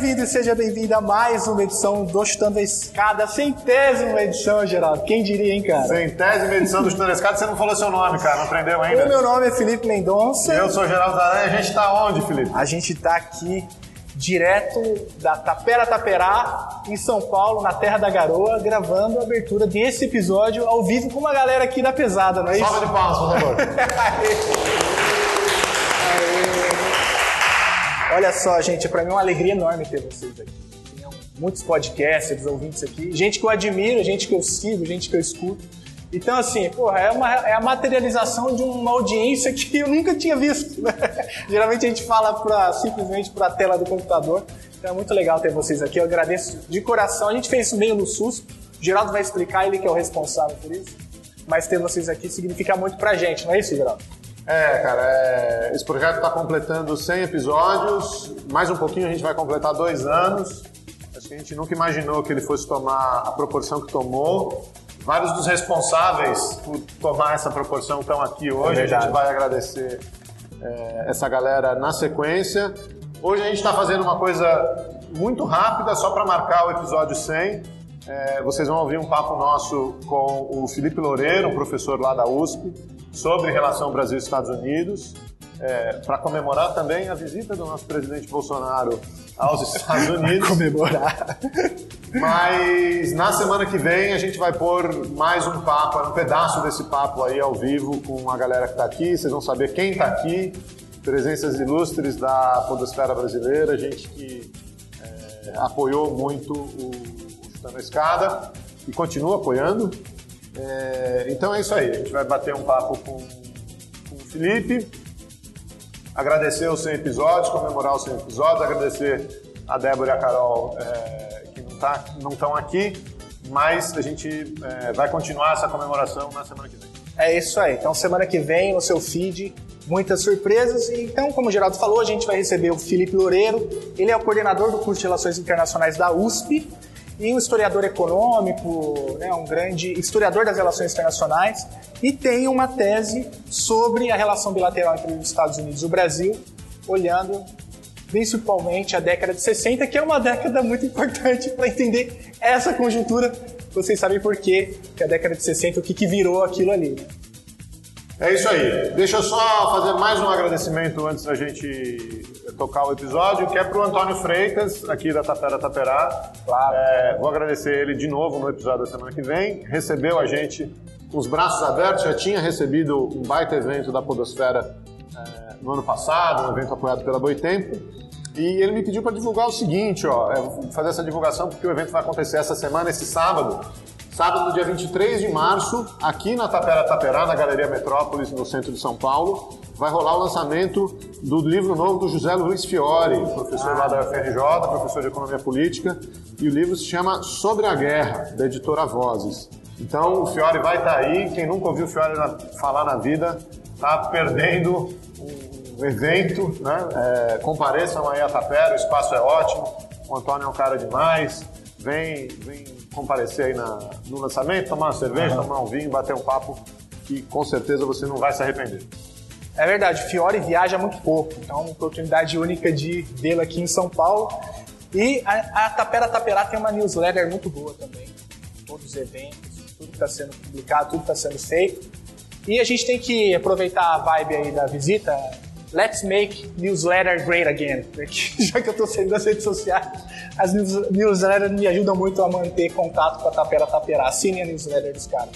Bem-vindo e seja bem-vinda a mais uma edição do Chutando a Escada, centésima edição, Geraldo. Quem diria, hein, cara? Centésima edição do Chutando a Escada, você não falou seu nome, cara, não aprendeu ainda? O meu nome é Felipe Mendonça. Eu sou Geraldo Aranha, a gente tá onde, Felipe? A gente tá aqui direto da Tapera Taperá, em São Paulo, na Terra da Garoa, gravando a abertura desse episódio ao vivo com uma galera aqui da pesada, não é isso? Salve de palmas, por favor. Olha só, gente, para mim é uma alegria enorme ter vocês aqui. Tem muitos podcasters, ouvintes aqui, gente que eu admiro, gente que eu sigo, gente que eu escuto. Então, assim, porra, é, uma, é a materialização de uma audiência que eu nunca tinha visto. Né? Geralmente a gente fala pra, simplesmente para a tela do computador. Então é muito legal ter vocês aqui. Eu agradeço de coração. A gente fez isso meio no SUS. O Geraldo vai explicar, ele que é o responsável por isso. Mas ter vocês aqui significa muito pra gente, não é isso, Geraldo? É, cara, é... esse projeto está completando 100 episódios, mais um pouquinho a gente vai completar dois anos. Acho que a gente nunca imaginou que ele fosse tomar a proporção que tomou. Vários dos responsáveis por tomar essa proporção estão aqui hoje. É a gente vai agradecer é, essa galera na sequência. Hoje a gente está fazendo uma coisa muito rápida, só para marcar o episódio 100. É, vocês vão ouvir um papo nosso com o Felipe Loureiro, um professor lá da USP, sobre relação Brasil-Estados Unidos, é, para comemorar também a visita do nosso presidente Bolsonaro aos Estados Unidos. Comemorar. Mas na semana que vem a gente vai pôr mais um papo, um pedaço desse papo aí ao vivo com a galera que está aqui. Vocês vão saber quem está aqui, presenças ilustres da podosfera brasileira, gente que é, apoiou muito o Chutando a Escada e continua apoiando. É, então é isso aí, a gente vai bater um papo com, com o Felipe, agradecer os 100 episódios, comemorar os 100 episódios, agradecer a Débora e a Carol é, que não tá, estão aqui, mas a gente é, vai continuar essa comemoração na semana que vem. É isso aí. Então, semana que vem, no seu feed, muitas surpresas. Então, como o Geraldo falou, a gente vai receber o Felipe Loureiro. Ele é o coordenador do curso de Relações Internacionais da USP e um historiador econômico, né, um grande historiador das relações internacionais, e tem uma tese sobre a relação bilateral entre os Estados Unidos e o Brasil, olhando principalmente a década de 60, que é uma década muito importante para entender essa conjuntura. Vocês sabem por quê, que a década de 60, o que, que virou aquilo ali. É isso aí. Deixa eu só fazer mais um agradecimento antes da gente tocar o episódio, que é para o Antônio Freitas, aqui da Tapera Taperá. Claro. É, vou agradecer ele de novo no episódio da semana que vem. Recebeu a gente com os braços abertos, já tinha recebido um baita evento da Podosfera é, no ano passado, um evento apoiado pela Boitempo. E ele me pediu para divulgar o seguinte, ó, é, fazer essa divulgação porque o evento vai acontecer essa semana, esse sábado. Sábado, dia 23 de março, aqui na Tapera Taperá, na Galeria Metrópolis, no centro de São Paulo, vai rolar o lançamento do livro novo do José Luiz Fiore, professor lá da UFRJ, professor de Economia Política, e o livro se chama Sobre a Guerra, da editora Vozes. Então, o Fiore vai estar aí, quem nunca ouviu o Fiore falar na vida, está perdendo um evento, né? É, compareçam aí a Tapera, o espaço é ótimo, o Antônio é um cara demais, vem, vem comparecer aí na- no lançamento, tomar uma cerveja, tomar um vinho, bater um papo, que com certeza você não vai se arrepender. É verdade, Fiore viaja muito pouco, então é uma oportunidade única de vê-lo aqui em São Paulo. E a, a Tapera Taperá tem uma newsletter muito boa também, todos os eventos, tudo que está sendo publicado, tudo que está sendo feito. E a gente tem que aproveitar a vibe aí da visita. Let's make newsletter great again. Porque Já que eu estou saindo das redes sociais, as news- newsletters me ajudam muito a manter contato com a Tapera Taperá. Assine a newsletter dos caras.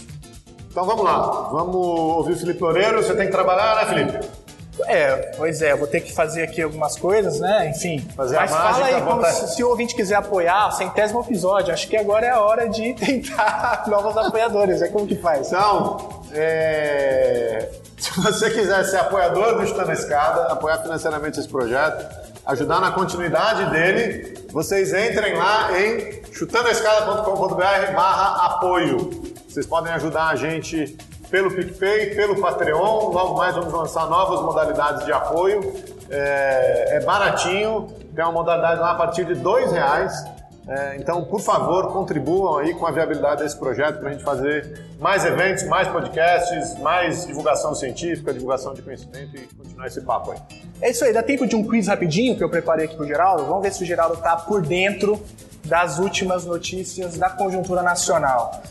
Então vamos lá, vamos ouvir o Felipe Loureiro. Você tem que trabalhar, né, Felipe? É, pois é, vou ter que fazer aqui algumas coisas, né? Enfim. Fazer a Mas mágica, fala aí, como se, se o ouvinte quiser apoiar, centésimo episódio, acho que agora é a hora de tentar novos apoiadores. É como que faz? Então, é, se você quiser ser apoiador do Chutando a Escada, apoiar financeiramente esse projeto, ajudar na continuidade dele, vocês entrem lá em chutandoescada.com.br barra apoio. Vocês podem ajudar a gente pelo PicPay, pelo Patreon. Logo mais vamos lançar novas modalidades de apoio. É, é baratinho, tem uma modalidade lá a partir de R$ reais. É, então, por favor, contribuam aí com a viabilidade desse projeto para a gente fazer mais eventos, mais podcasts, mais divulgação científica, divulgação de conhecimento e continuar esse papo aí. É isso aí, dá tempo de um quiz rapidinho que eu preparei aqui para o Geraldo? Vamos ver se o Geraldo está por dentro das últimas notícias da conjuntura nacional.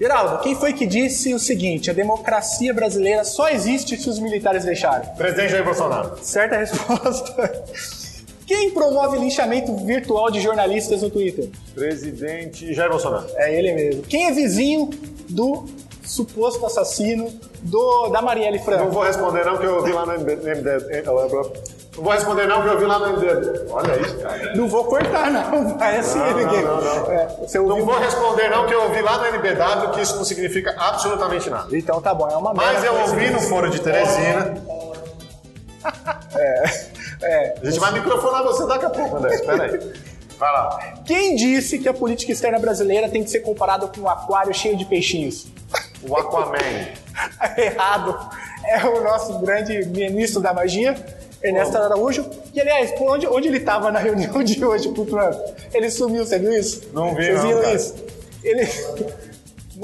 Geraldo, quem foi que disse o seguinte: a democracia brasileira só existe se os militares deixarem? Presidente Jair Bolsonaro. Certa resposta. Quem promove linchamento virtual de jornalistas no Twitter? Presidente Jair Bolsonaro. É ele mesmo. Quem é vizinho do suposto assassino do, da Marielle Franco? Não vou responder não, que eu vi lá no MD. Não vou responder não, que eu vi lá no MD. Olha isso, cara. Não vou cortar não, vai assim não, ninguém. Não, não, não. É, não vou responder não, que eu ouvi lá no NBW que isso não significa absolutamente nada. Então tá bom, é uma Mas eu ouvi no foro de Teresina. É. É. A gente vai microfonar você daqui a pouco, André. Espera aí. Vai lá. Quem disse que a política externa brasileira tem que ser comparada com um aquário cheio de peixinhos? O Aquaman. Errado. É o nosso grande ministro da magia, Ernesto Araújo. E, aliás, por onde, onde ele estava na reunião de hoje com o Trump? Ele sumiu, você viu isso? Não vi, Vocês não, viram cara. isso? Ele...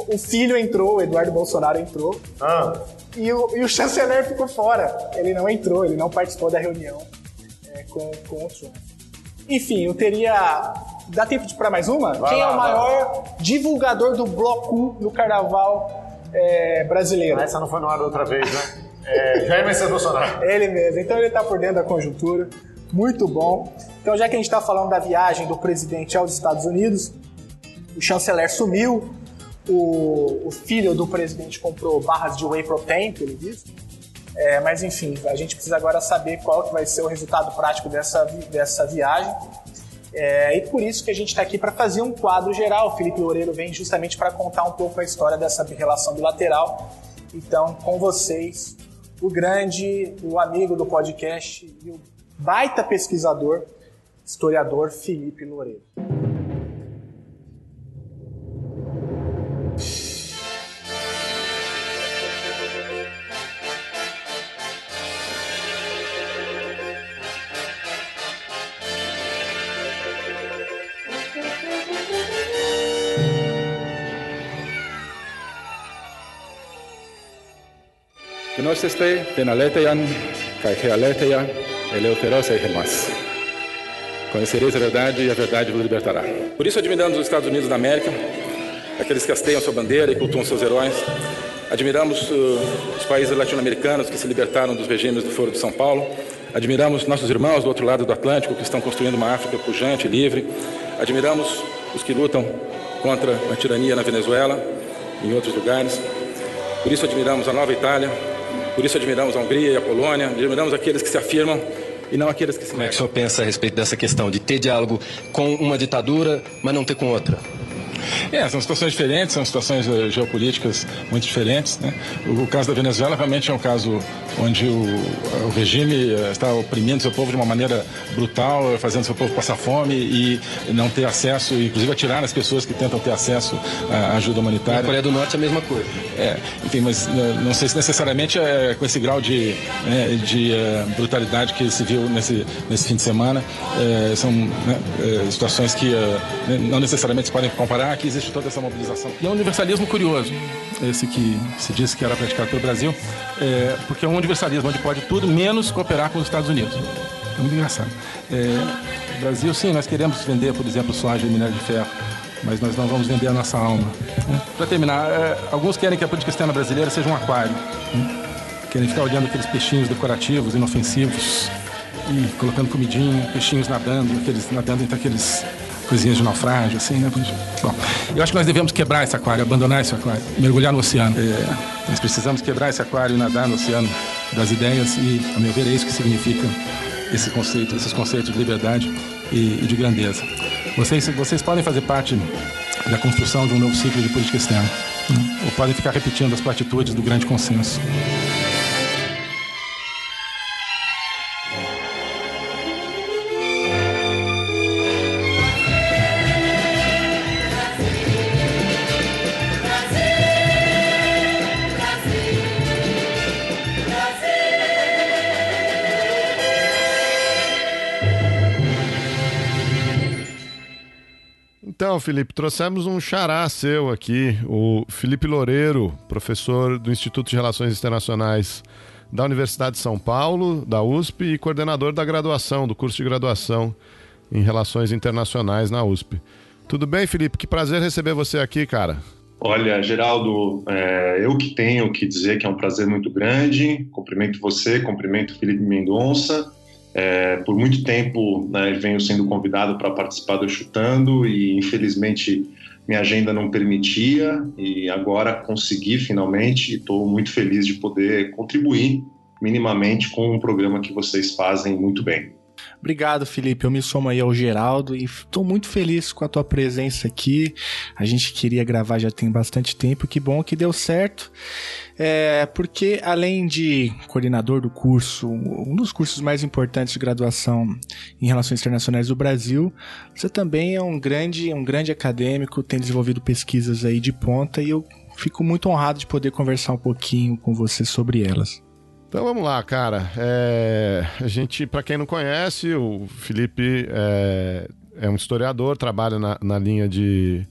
O filho entrou, o Eduardo Bolsonaro entrou, Ah, e o, e o chanceler ficou fora. Ele não entrou, ele não participou da reunião é, com, com o Trump. Enfim, eu teria. Dá tempo de para mais uma? Vai Quem lá, é o maior divulgador do bloco no carnaval é, brasileiro? essa não foi no ar outra vez, né? É, Jair Messias Bolsonaro. Ele mesmo. Então ele está por dentro da conjuntura. Muito bom. Então, já que a gente está falando da viagem do presidente aos Estados Unidos, o chanceler sumiu, o, o filho do presidente comprou barras de whey protein, ele disse. É, mas enfim, a gente precisa agora saber qual que vai ser o resultado prático dessa, dessa viagem. É, e por isso que a gente está aqui para fazer um quadro geral. O Felipe Loureiro vem justamente para contar um pouco a história dessa relação bilateral. Então, com vocês, o grande, o amigo do podcast e o baita pesquisador, historiador Felipe Loureiro. Gnosiste penaletean, kai realeteia, eleuteros e remas. Conhecereis a verdade e a verdade vos libertará. Por isso admiramos os Estados Unidos da América, aqueles que hasteiam sua bandeira e cultuam seus heróis. Admiramos uh, os países latino-americanos que se libertaram dos regimes do Foro de São Paulo. Admiramos nossos irmãos do outro lado do Atlântico que estão construindo uma África pujante e livre. Admiramos os que lutam contra a tirania na Venezuela e em outros lugares. Por isso admiramos a Nova Itália, por isso admiramos a Hungria e a Polônia, admiramos aqueles que se afirmam e não aqueles que se Como é que o negam. senhor pensa a respeito dessa questão de ter diálogo com uma ditadura, mas não ter com outra? É, são situações diferentes, são situações eh, geopolíticas muito diferentes. Né? O, o caso da Venezuela realmente é um caso onde o, o regime eh, está oprimindo seu povo de uma maneira brutal, fazendo seu povo passar fome e não ter acesso, inclusive atirar nas pessoas que tentam ter acesso à ajuda Na humanitária. Coreia do Norte é a mesma coisa. É, enfim, mas eh, não sei se necessariamente é com esse grau de, né, de eh, brutalidade que se viu nesse, nesse fim de semana. Eh, são né, situações que eh, não necessariamente se podem comparar, que existe toda essa mobilização. E é um universalismo curioso, esse que se disse que era praticado pelo Brasil, eh, porque é um universalismo onde pode tudo menos cooperar com os Estados Unidos. É muito engraçado. Eh, Brasil, sim, nós queremos vender, por exemplo, soja e minério de ferro mas nós não vamos vender a nossa alma. Para terminar, é, alguns querem que a política externa brasileira seja um aquário. né? Querem ficar olhando aqueles peixinhos decorativos, inofensivos, e colocando comidinha, peixinhos nadando, aqueles, nadando entre aqueles coisinhas de naufrágio, assim, né? Bom, eu acho que nós devemos quebrar esse aquário, abandonar esse aquário, mergulhar no oceano. É, nós precisamos quebrar esse aquário e nadar no oceano das ideias e, a meu ver, é isso que significa esse conceito, esses conceitos de liberdade e, e de grandeza. Vocês, vocês podem fazer parte da construção de um novo ciclo de política externa, né? ou podem ficar repetindo as platitudes do grande consenso. Então, Felipe, trouxemos um xará seu aqui, o Felipe Loureiro, professor do Instituto de Relações Internacionais da Universidade de São Paulo, da USP, e coordenador da graduação, do curso de graduação em Relações Internacionais na USP. Tudo bem, Felipe? Que prazer receber você aqui, cara. Olha, Geraldo, é, eu que tenho que dizer que é um prazer muito grande. Cumprimento você, cumprimento Felipe Mendonça. É, por muito tempo né, venho sendo convidado para participar do Chutando e infelizmente minha agenda não permitia e agora consegui finalmente e estou muito feliz de poder contribuir minimamente com um programa que vocês fazem muito bem. Obrigado, Felipe. Eu me somo aí ao Geraldo e estou muito feliz com a tua presença aqui. A gente queria gravar já tem bastante tempo. Que bom que deu certo. É, porque além de coordenador do curso, um dos cursos mais importantes de graduação em Relações Internacionais do Brasil, você também é um grande, um grande acadêmico, tem desenvolvido pesquisas aí de ponta e eu fico muito honrado de poder conversar um pouquinho com você sobre elas. Então vamos lá, cara. É, a gente, para quem não conhece, o Felipe é, é um historiador, trabalha na, na, linha de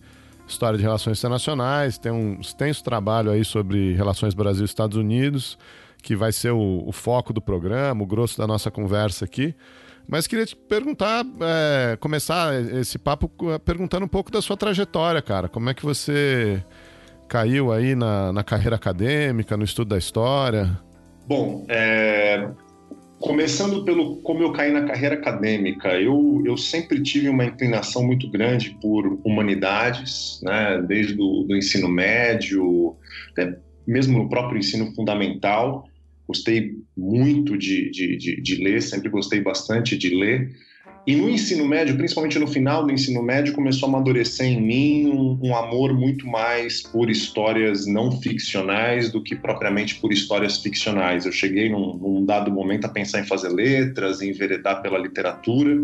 história de relações internacionais, tem um extenso trabalho aí sobre relações Brasil-Estados Unidos, que vai ser o, o, foco do programa, o grosso da nossa conversa aqui. Mas queria te perguntar, é, começar esse papo perguntando um pouco da sua trajetória, cara. Como é que você caiu aí na, na carreira acadêmica, no estudo da história? Bom, é, começando pelo como eu caí na carreira acadêmica, eu, eu sempre tive uma inclinação muito grande por humanidades, né, desde do ensino médio, até mesmo no próprio ensino fundamental. Gostei muito de, de, de, de ler, sempre gostei bastante de ler. E no ensino médio, principalmente no final do ensino médio, começou a amadurecer em mim um, um, amor muito mais por histórias não ficcionais do que propriamente por histórias ficcionais. Eu cheguei num, num dado momento a pensar em fazer letras, em enveredar pela literatura,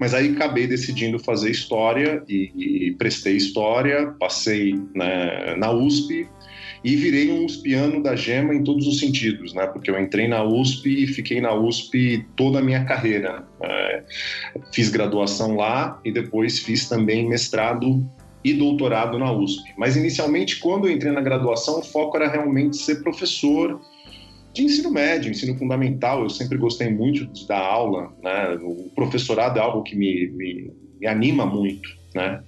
mas aí acabei decidindo fazer história e, e prestei história, passei né, na USP e virei um uspiano da gema em todos os sentidos, né? Porque eu entrei na USP e fiquei na USP toda a minha carreira. É, fiz graduação lá e depois fiz também mestrado e doutorado na USP. Mas inicialmente, quando eu entrei na graduação, o foco era realmente ser professor de ensino médio, ensino fundamental. Eu sempre gostei muito dar aula, né? O professorado é algo que me, me, me anima muito, né?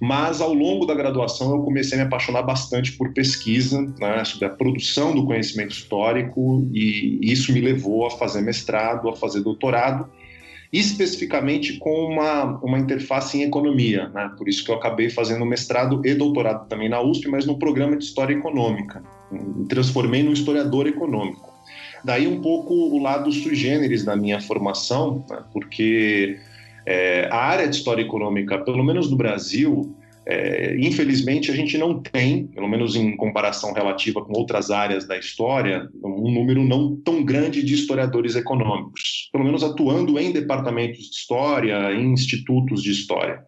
Mas ao longo da graduação eu comecei a me apaixonar bastante por pesquisa, né, sobre a produção do conhecimento histórico, e isso me levou a fazer mestrado, a fazer doutorado, especificamente com uma, uma interface em economia. Né? Por isso que eu acabei fazendo mestrado e doutorado também na USP, mas no programa de História Econômica. Me transformei num historiador econômico. Daí um pouco o lado sui generis da minha formação, né? porque é, a área de história econômica, pelo menos no Brasil, é, infelizmente a gente não tem, pelo menos em comparação relativa com outras áreas da história, um número não tão grande de historiadores econômicos, pelo menos atuando em departamentos de história, em institutos de história.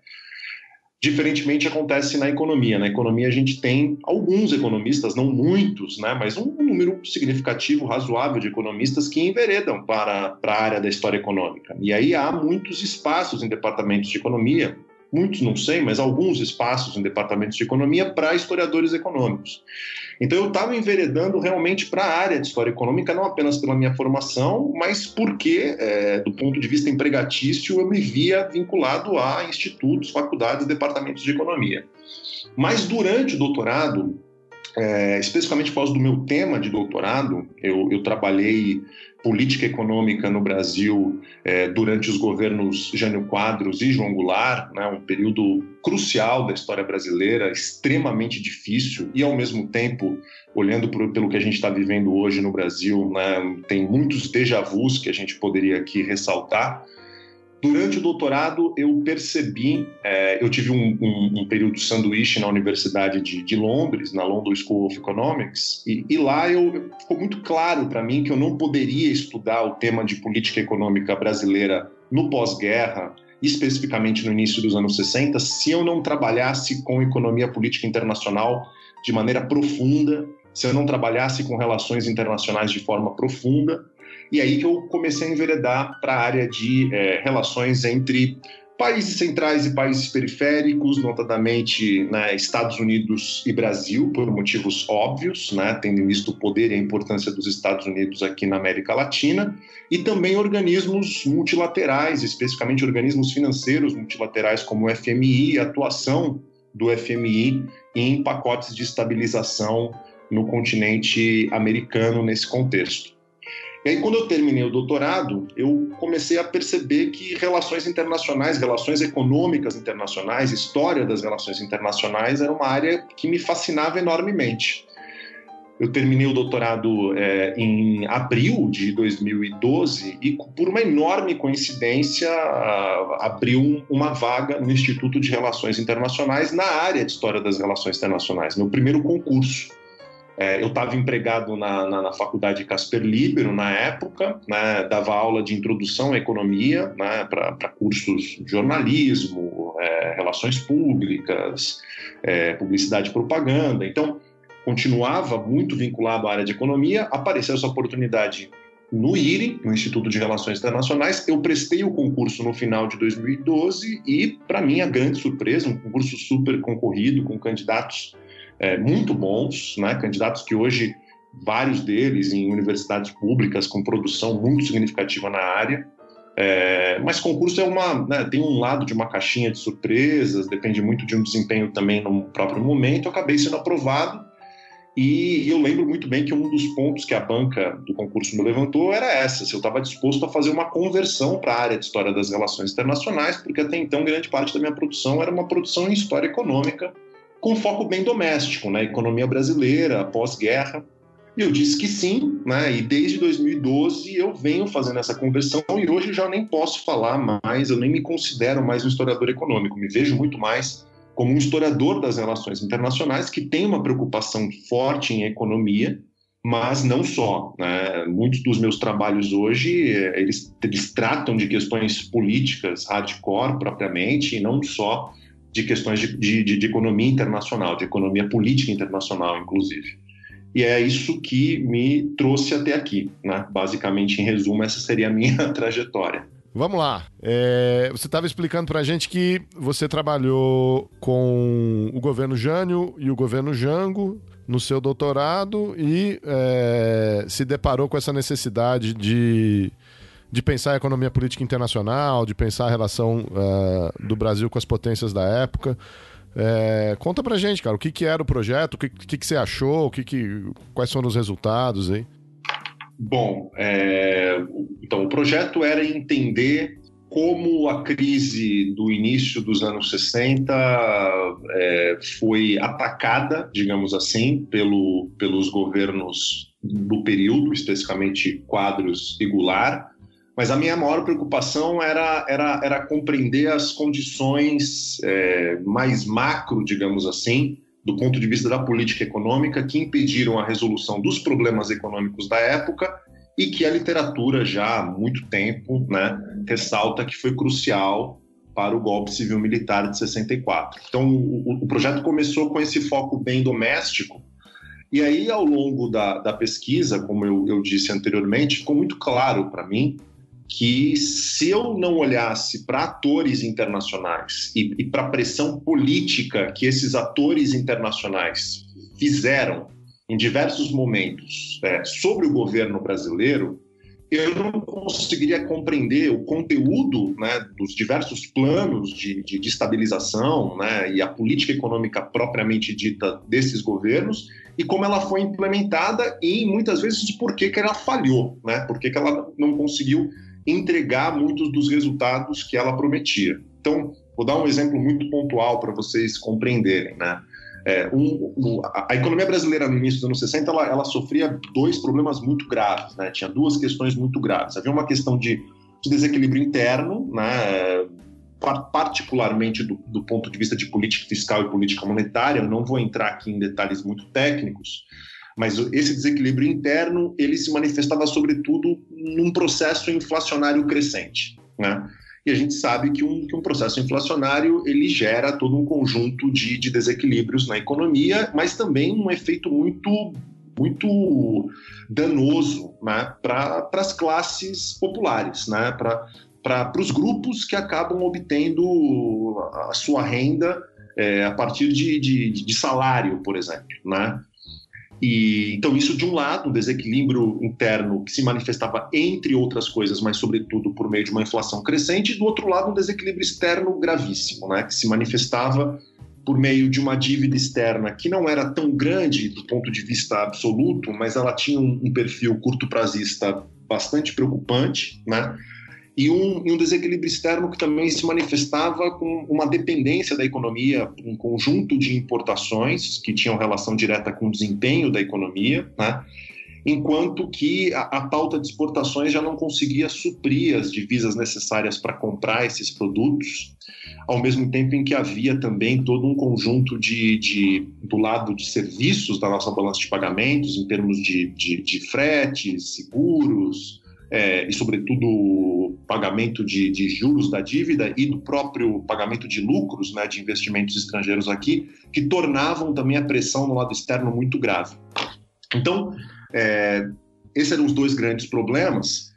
Diferentemente acontece na economia. Na economia a gente tem alguns economistas, não muitos, né, mas um número significativo, razoável de economistas que enveredam para, para a área da história econômica. E aí há muitos espaços em departamentos de economia, muitos não sei, mas alguns espaços em departamentos de economia para historiadores econômicos. Então eu estava enveredando realmente para a área de história econômica, não apenas pela minha formação, mas porque, é, do ponto de vista empregatício, eu me via vinculado a institutos, faculdades, departamentos de economia. Mas durante o doutorado, é, especificamente por causa do meu tema de doutorado, eu, eu trabalhei política econômica no Brasil é, durante os governos Jânio Quadros e João Goulart, né, um período crucial da história brasileira, extremamente difícil e, ao mesmo tempo, olhando pelo que a gente está vivendo hoje no Brasil, né, tem muitos déjà vus que a gente poderia aqui ressaltar. Durante o doutorado, eu percebi, é, eu tive um, um, um, período sanduíche na Universidade de, de, Londres, na London School of Economics, e, e lá eu, ficou muito claro para mim que eu não poderia estudar o tema de política econômica brasileira no pós-guerra, especificamente no início dos anos 60, se eu não trabalhasse com economia política internacional de maneira profunda, se eu não trabalhasse com relações internacionais de forma profunda, e aí que eu comecei a enveredar para a área de é, relações entre Países centrais e países periféricos, notadamente né, Estados Unidos e Brasil, por motivos óbvios, né, tendo visto o poder e a importância dos Estados Unidos aqui na América Latina, e também organismos multilaterais, especificamente organismos financeiros multilaterais como o FMI e a atuação do FMI em pacotes de estabilização no continente americano nesse contexto. E aí, quando eu terminei o doutorado, eu comecei a perceber que relações internacionais, relações econômicas internacionais, história das relações internacionais era uma área que me fascinava enormemente. Eu terminei o doutorado é, em abril de 2012 e, por uma enorme coincidência, abriu uma vaga no Instituto de Relações Internacionais na área de História das Relações Internacionais, meu primeiro concurso. É, eu estava empregado na, na, na, faculdade Casper Libero na época, né, dava aula de introdução à economia né, para cursos de jornalismo, é, relações públicas, é, publicidade e propaganda. Então, continuava muito vinculado à área de economia. Apareceu essa oportunidade no IRI, no Instituto de Relações Internacionais. Eu prestei o concurso no final de 2012 e, para mim, a grande surpresa, um concurso super concorrido, com candidatos é, muito bons, né? candidatos que hoje, vários deles em universidades públicas, com produção muito significativa na área. É, mas concurso é uma, né, tem um lado de uma caixinha de surpresas, depende muito de um desempenho também no próprio momento. Eu acabei sendo aprovado e eu lembro muito bem que um dos pontos que a banca do concurso me levantou era essa: se eu estava disposto a fazer uma conversão para a área de história das relações internacionais, porque até então grande parte da minha produção era uma produção em história econômica com foco bem doméstico, na né? economia brasileira, pós-guerra. E eu disse que sim, né? E desde 2012 eu venho fazendo essa conversão e hoje já nem posso falar mais, eu nem me considero mais um historiador econômico, me vejo muito mais como um historiador das relações internacionais que tem uma preocupação forte em economia, mas não só. Né? Muitos dos meus trabalhos hoje eles, eles tratam de questões políticas hardcore propriamente e não só de questões de, de, de economia internacional, de economia política internacional, inclusive. E é isso que me trouxe até aqui. Né? Basicamente, em resumo, essa seria a minha trajetória. Vamos lá. É, você estava explicando para a gente que você trabalhou com o governo Jânio e o governo Jango no seu doutorado e é, se deparou com essa necessidade de de pensar a economia política internacional, de pensar a relação uh, do Brasil com as potências da época. É, conta pra gente, cara, o que, que era o projeto, o que, que, que você achou, o que que, quais foram os resultados aí? Bom, é, então o projeto era entender como a crise do início dos anos 60 é, foi atacada, digamos assim, pelo, pelos governos do período, especificamente quadros regular, mas a minha maior preocupação era, era, era compreender as condições é, mais macro, digamos assim, do ponto de vista da política econômica, que impediram a resolução dos problemas econômicos da época e que a literatura já há muito tempo né, ressalta que foi crucial para o golpe civil-militar de 64. Então, o, o, projeto começou com esse foco bem doméstico, e aí, ao longo da, da pesquisa, como eu, eu disse anteriormente, ficou muito claro para mim que se eu não olhasse para atores internacionais e, e para a pressão política que esses atores internacionais fizeram em diversos momentos é, sobre o governo brasileiro, eu não conseguiria compreender o conteúdo né, dos diversos planos de, de, de estabilização né, e a política econômica propriamente dita desses governos e como ela foi implementada e muitas vezes por que, que ela falhou, né, por que, que ela não conseguiu entregar muitos dos resultados que ela prometia. Então, vou dar um exemplo muito pontual para vocês compreenderem, né? É, um, um, a, economia brasileira no início dos anos 60 ela, ela, sofria dois problemas muito graves, né? Tinha duas questões muito graves. Havia uma questão de, de desequilíbrio interno, né? particularmente do, do, ponto de vista de política fiscal e política monetária. Eu não vou entrar aqui em detalhes muito técnicos, mas esse desequilíbrio interno ele se manifestava sobretudo num processo inflacionário crescente, né? E a gente sabe que um, que um processo inflacionário ele gera todo um conjunto de, de desequilíbrios na economia, mas também um efeito muito muito danoso né, para as classes populares, né, para os grupos que acabam obtendo a sua renda é, a partir de, de, de, salário, por exemplo. Né? E, então, isso de um lado, um desequilíbrio interno que se manifestava entre outras coisas, mas sobretudo por meio de uma inflação crescente, e do outro lado, um desequilíbrio externo gravíssimo, né? que se manifestava por meio de uma dívida externa que não era tão grande do ponto de vista absoluto, mas ela tinha um, um perfil curto prazista bastante preocupante, né? E um, e um, desequilíbrio externo que também se manifestava com uma dependência da economia, um conjunto de importações que tinham relação direta com o desempenho da economia, né? enquanto que a, a pauta de exportações já não conseguia suprir as divisas necessárias para comprar esses produtos, ao mesmo tempo em que havia também todo um conjunto de, de do lado de serviços da nossa balança de pagamentos, em termos de, de, de fretes, seguros, é, e, sobretudo, pagamento de, de, juros da dívida e do próprio pagamento de lucros né, de investimentos estrangeiros aqui, que tornavam também a pressão no lado externo muito grave. Então, é, esses eram os dois grandes problemas.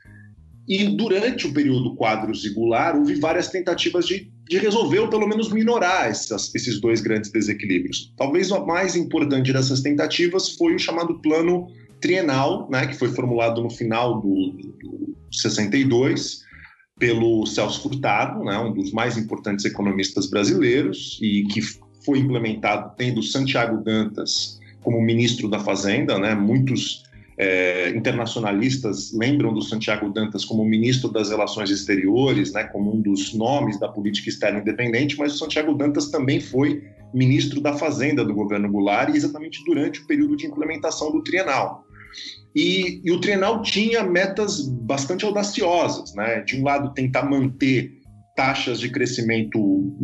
E durante o período quadro zigular, houve várias tentativas de, de resolver ou pelo menos minorar essas, esses dois grandes desequilíbrios. Talvez a mais importante dessas tentativas foi o chamado Plano trienal, né, que foi formulado no final do, do 62 pelo Celso Furtado, né, um dos mais importantes economistas brasileiros e que foi implementado tendo Santiago Dantas como ministro da Fazenda, né, muitos é, internacionalistas lembram do Santiago Dantas como ministro das Relações Exteriores, né, como um dos nomes da política externa independente, mas o Santiago Dantas também foi ministro da Fazenda do governo Goulart, exatamente durante o período de implementação do trienal. E, e, o Trienal tinha metas bastante audaciosas, né? De um lado, tentar manter taxas de crescimento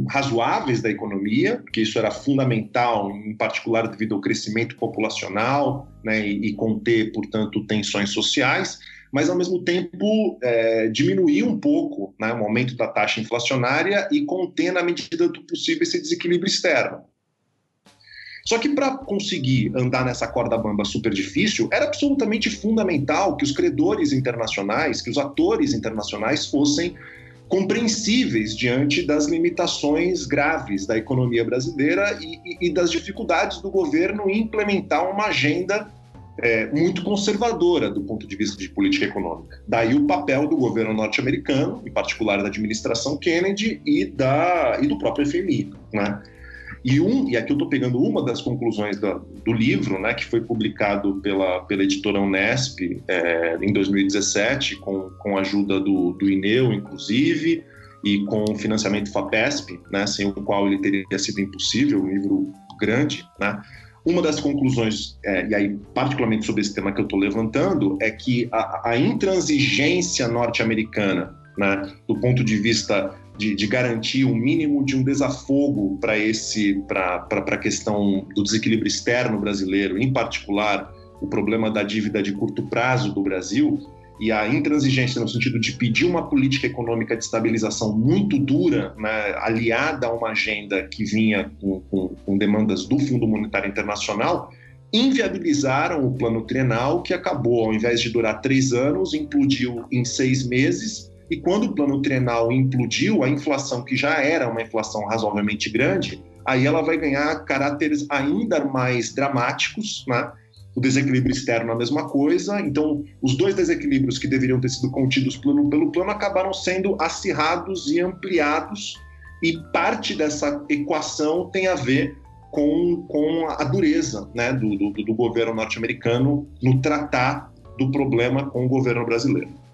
razoáveis da economia, porque isso era fundamental, em particular devido ao crescimento populacional, né? E, e conter, portanto, tensões sociais, mas ao mesmo tempo é, diminuir um pouco né, o aumento da taxa inflacionária e conter, na medida do possível, esse desequilíbrio externo. Só que para conseguir andar nessa corda bamba super difícil, era absolutamente fundamental que os credores internacionais, que os atores internacionais fossem compreensíveis diante das limitações graves da economia brasileira e, e, das dificuldades do governo em implementar uma agenda é, muito conservadora do ponto de vista de política econômica. Daí o papel do governo norte-americano, em particular da administração Kennedy e, da, e do próprio FMI. Né? E, um, e aqui eu estou pegando uma das conclusões do, do livro, né, que foi publicado pela, pela editora Unesp é, em 2017, com, com a ajuda do, do INEU, inclusive, e com o financiamento FAPESP, né, sem o qual ele teria sido impossível, um livro grande, né, uma das conclusões, é, e aí particularmente sobre esse tema que eu estou levantando, é que a, a intransigência norte-americana, né, do ponto de vista de, de garantir um mínimo de um desafogo para esse para a questão do desequilíbrio externo brasileiro, em particular o problema da dívida de curto prazo do Brasil e a intransigência no sentido de pedir uma política econômica de estabilização muito dura, né, aliada a uma agenda que vinha com, com, com demandas do Fundo Monetário Internacional, inviabilizaram o plano trienal, que acabou, ao invés de durar três anos, implodiu em seis meses e quando o plano trienal implodiu, a inflação, que já era uma inflação razoavelmente grande, aí ela vai ganhar caráteres ainda mais dramáticos, né? O desequilíbrio externo a mesma coisa. Então, os dois desequilíbrios que deveriam ter sido contidos pelo, pelo plano acabaram sendo acirrados e ampliados. E parte dessa equação tem a ver com, com a dureza né, do, do, do governo norte-americano no tratar do problema com o governo brasileiro.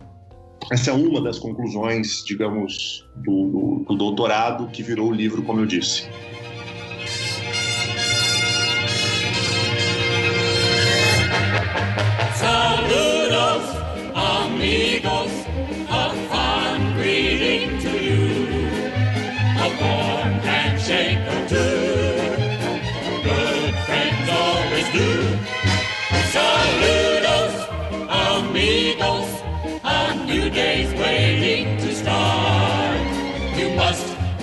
Essa é uma das conclusões, digamos, do, do, do doutorado que virou o livro, como eu disse. Saludos, amigos,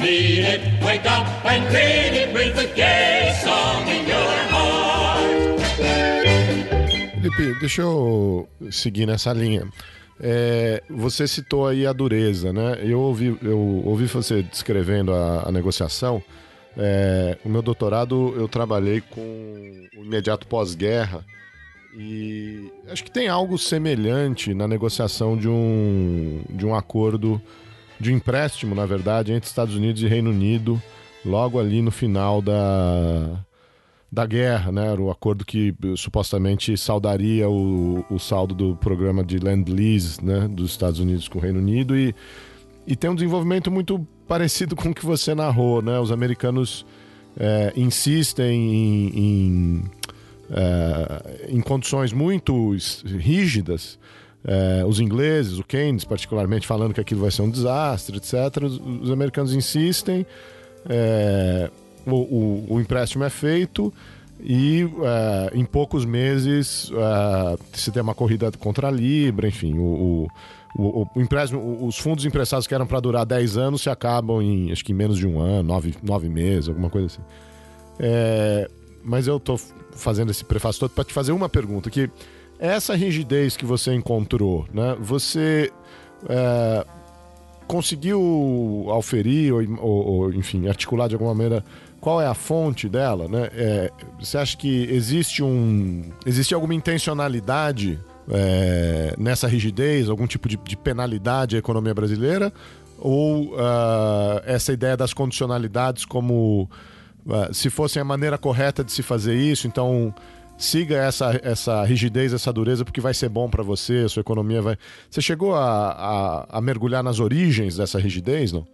meet it, wake up and it with a gay song in your heart. Felipe, deixa eu seguir nessa linha. É, você citou aí a dureza, né? Eu ouvi, eu ouvi você descrevendo a, a negociação. É, o meu doutorado eu trabalhei com o imediato pós-guerra e acho que tem algo semelhante na negociação de um, de um acordo de empréstimo, na verdade, entre Estados Unidos e Reino Unido, logo ali no final da, da guerra, né? Era o acordo que supostamente saldaria o, o saldo do programa de Land-Lease né? dos Estados Unidos com o Reino Unido e, e tem um desenvolvimento muito parecido com o que você narrou, né? Os americanos é, insistem em, em, é, em condições muito rígidas é, os ingleses, o Keynes particularmente, falando que aquilo vai ser um desastre, etc. Os, os americanos insistem, é, o, o, o, empréstimo é feito e é, em poucos meses é, se tem uma corrida contra a Libra, enfim, o, o, empréstimo, os fundos emprestados que eram para durar 10 anos se acabam em acho que em menos de um ano, 9, 9 meses, alguma coisa assim. É, mas eu estou fazendo esse prefácio todo para te fazer uma pergunta que essa rigidez que você encontrou, né? Você é, conseguiu auferir ou, ou, ou, enfim, articular de alguma maneira qual é a fonte dela, né? É, você acha que existe um, existe alguma intencionalidade é, nessa rigidez, algum tipo de, de, penalidade à economia brasileira? Ou uh, essa ideia das condicionalidades como uh, se fosse a maneira correta de se fazer isso, então siga essa, essa rigidez, essa dureza, porque vai ser bom para você, a sua economia vai. Você chegou a, a, a, mergulhar nas origens dessa rigidez, não?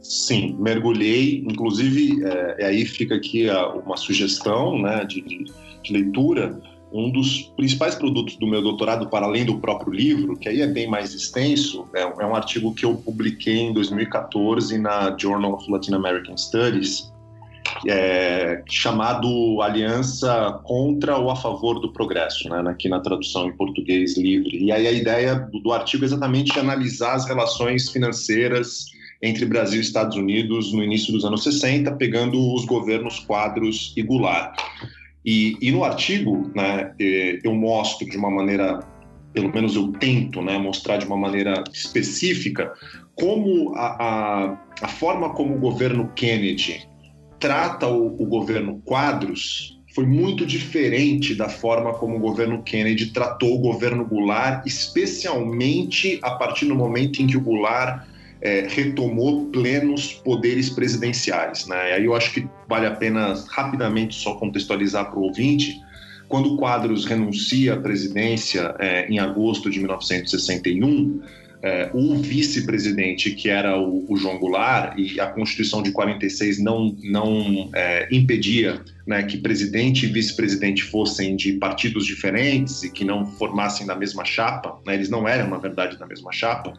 Sim, mergulhei. Inclusive, é, aí fica aqui a, uma sugestão né, de, de, de leitura. Um dos principais produtos do meu doutorado, para além do próprio livro, que aí é bem mais extenso, é, é um artigo que eu publiquei em 2014 na Journal of Latin American Studies, é, chamado Aliança contra ou a favor do progresso, né, aqui na tradução em português livre. E aí a ideia do, do artigo é exatamente analisar as relações financeiras entre Brasil e Estados Unidos no início dos anos 60, pegando os governos quadros e Goulart. E, e no artigo, né, é, eu mostro de uma maneira, pelo menos eu tento né, mostrar de uma maneira específica, como a, a, a forma como o governo Kennedy trata o, o governo Quadros foi muito diferente da forma como o governo Kennedy tratou o governo Goulart, especialmente a partir do momento em que o Goulart é, retomou plenos poderes presidenciais. Né? Aí eu acho que vale a pena rapidamente só contextualizar para o ouvinte. Quando o Quadros renuncia à presidência é, em agosto de 1961, é, o vice-presidente, que era o, o, João Goulart, e a Constituição de 46 não, não é, impedia né, que presidente e vice-presidente fossem de partidos diferentes e que não formassem da mesma chapa, né, eles não eram, na verdade, da mesma chapa.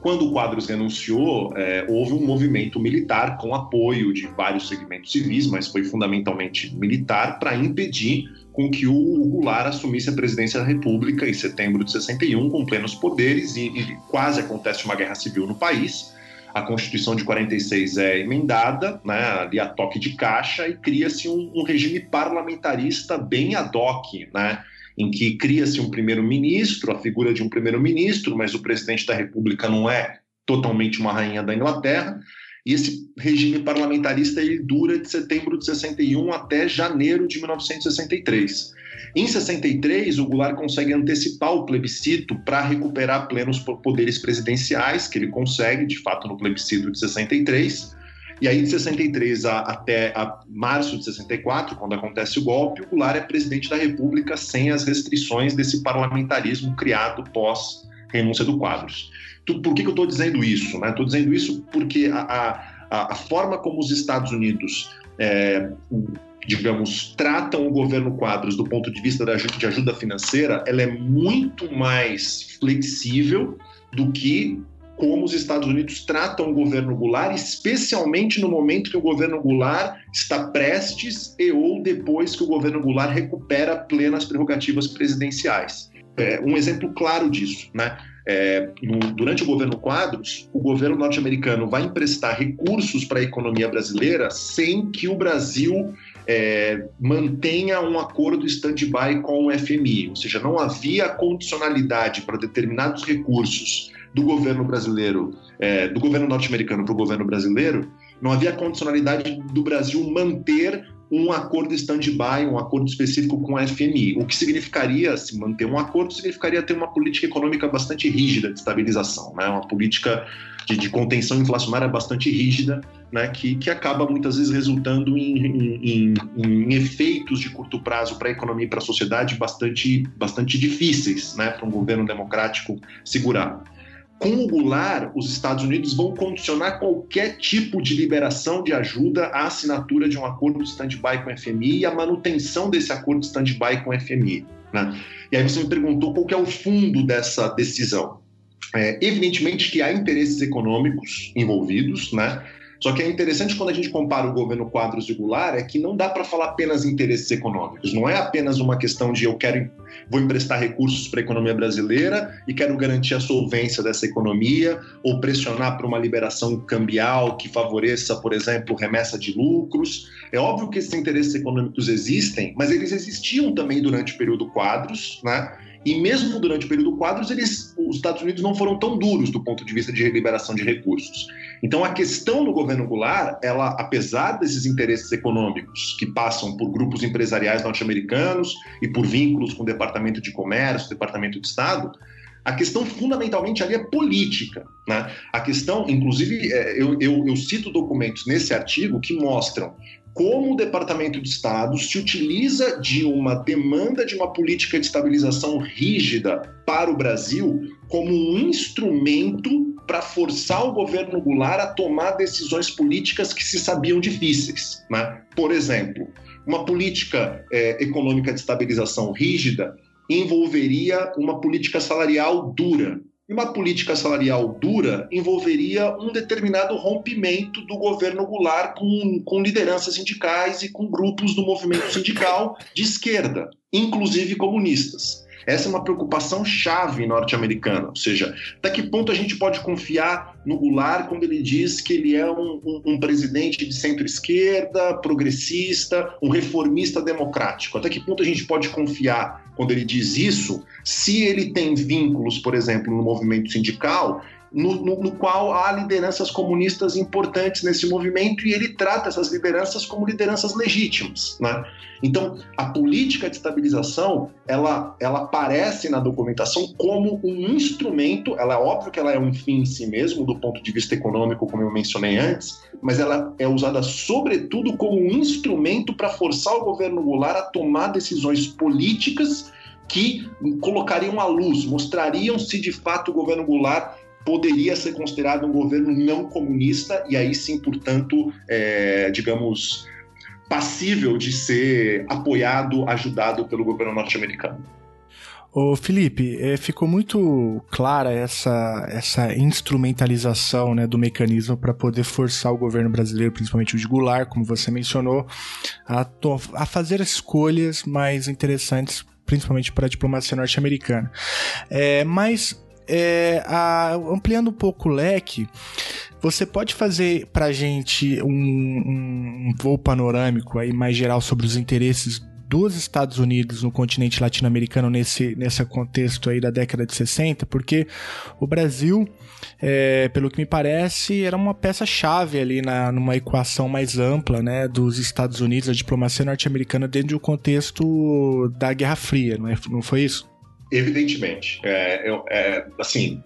Quando o Quadros renunciou, é, houve um movimento militar com apoio de vários segmentos civis, mas foi fundamentalmente militar, para impedir com que o Goulart assumisse a presidência da República em setembro de 61, com plenos poderes, e, e quase acontece uma guerra civil no país. A Constituição de 46 é emendada, né, ali a toque de caixa, e cria-se um, um, regime parlamentarista bem ad hoc, né, em que cria-se um primeiro-ministro, a figura de um primeiro-ministro, mas o presidente da República não é totalmente uma rainha da Inglaterra, e esse regime parlamentarista ele dura de setembro de 61 até janeiro de 1963. Em 63, o Goulart consegue antecipar o plebiscito para recuperar plenos poderes presidenciais, que ele consegue, de fato, no plebiscito de 63. E aí, de 63 a, até a março de 64, quando acontece o golpe, o Goulart é presidente da República sem as restrições desse parlamentarismo criado pós renúncia do Quadros. Por que, que eu estou dizendo isso? Estou né? dizendo isso porque a, a, a, forma como os Estados Unidos, é, digamos, tratam o governo Quadros do ponto de vista da, de ajuda financeira, ela é muito mais flexível do que como os Estados Unidos tratam o governo Goulart, especialmente no momento que o governo Goulart está prestes e ou depois que o governo Goulart recupera plenas prerrogativas presidenciais. É, um exemplo claro disso, né? É, no, durante o governo Quadros, o governo norte-americano vai emprestar recursos para a economia brasileira sem que o Brasil é, mantenha um acordo stand-by com o FMI, ou seja, não havia condicionalidade para determinados recursos do governo brasileiro, é, do governo norte-americano para o governo brasileiro, não havia condicionalidade do Brasil manter um acordo stand-by, um acordo específico com a FMI. O que significaria, se manter um acordo, significaria ter uma política econômica bastante rígida de estabilização, né? uma política de, de contenção inflacionária bastante rígida, né? que, que acaba muitas vezes resultando em, em, em, efeitos de curto prazo para a economia e para a sociedade bastante, bastante difíceis né? para um governo democrático segurar. Goulart, os Estados Unidos vão condicionar qualquer tipo de liberação de ajuda à assinatura de um acordo de stand-by com o FMI e à manutenção desse acordo de stand-by com o FMI. Né? E aí você me perguntou qual é o fundo dessa decisão. É, evidentemente que há interesses econômicos envolvidos, né? Só que é interessante quando a gente compara o governo Quadros e Goulart é que não dá para falar apenas interesses econômicos. Não é apenas uma questão de eu quero vou emprestar recursos para a economia brasileira e quero garantir a solvência dessa economia ou pressionar para uma liberação cambial que favoreça, por exemplo, remessa de lucros. É óbvio que esses interesses econômicos existem, mas eles existiam também durante o período Quadros, né? E mesmo durante o período Quadros, eles, os Estados Unidos não foram tão duros do ponto de vista de liberação de recursos. Então, a questão no governo Goulart, ela, apesar desses interesses econômicos que passam por grupos empresariais norte-americanos e por vínculos com o Departamento de Comércio, Departamento de Estado, a questão fundamentalmente ali é política. Né? A questão, inclusive, é, eu, eu, eu cito documentos nesse artigo que mostram como o Departamento de Estado se utiliza de uma demanda de uma política de estabilização rígida para o Brasil como um instrumento para forçar o governo Goulart a tomar decisões políticas que se sabiam difíceis. Né? Por exemplo, uma política é, econômica de estabilização rígida envolveria uma política salarial dura, e uma política salarial dura envolveria um determinado rompimento do governo Goulart com, com lideranças sindicais e com grupos do movimento sindical de esquerda, inclusive comunistas. Essa é uma preocupação chave norte-americana, ou seja, até que ponto a gente pode confiar no Goulart quando ele diz que ele é um, um, um presidente de centro-esquerda, progressista, um reformista democrático? Até que ponto a gente pode confiar quando ele diz isso, se ele tem vínculos, por exemplo, no movimento sindical no, no, no, qual há lideranças comunistas importantes nesse movimento e ele trata essas lideranças como lideranças legítimas. Né? Então, a política de estabilização, ela, ela aparece na documentação como um instrumento, ela é óbvio que ela é um fim em si mesmo, do ponto de vista econômico, como eu mencionei antes, mas ela é usada sobretudo como um instrumento para forçar o governo Goulart a tomar decisões políticas que colocariam à luz, mostrariam se de fato o governo Goulart poderia ser considerado um governo não comunista e aí sim, portanto, é, digamos, passível de ser apoiado, ajudado pelo governo norte-americano. Ô Felipe, é, ficou muito clara essa, essa instrumentalização né, do mecanismo para poder forçar o governo brasileiro, principalmente o de Goulart, como você mencionou, a, a fazer escolhas mais interessantes, principalmente para a diplomacia norte-americana. É, mas é, a, ampliando um pouco o leque, você pode fazer pra gente um, um, voo panorâmico aí mais geral sobre os interesses dos Estados Unidos no continente latino-americano nesse, nesse contexto aí da década de 60, porque o Brasil, é, pelo que me parece, era uma peça-chave ali na, numa equação mais ampla né, dos Estados Unidos, da diplomacia norte-americana dentro do contexto da Guerra Fria, não, é, não foi isso? Evidentemente. É, é, assim,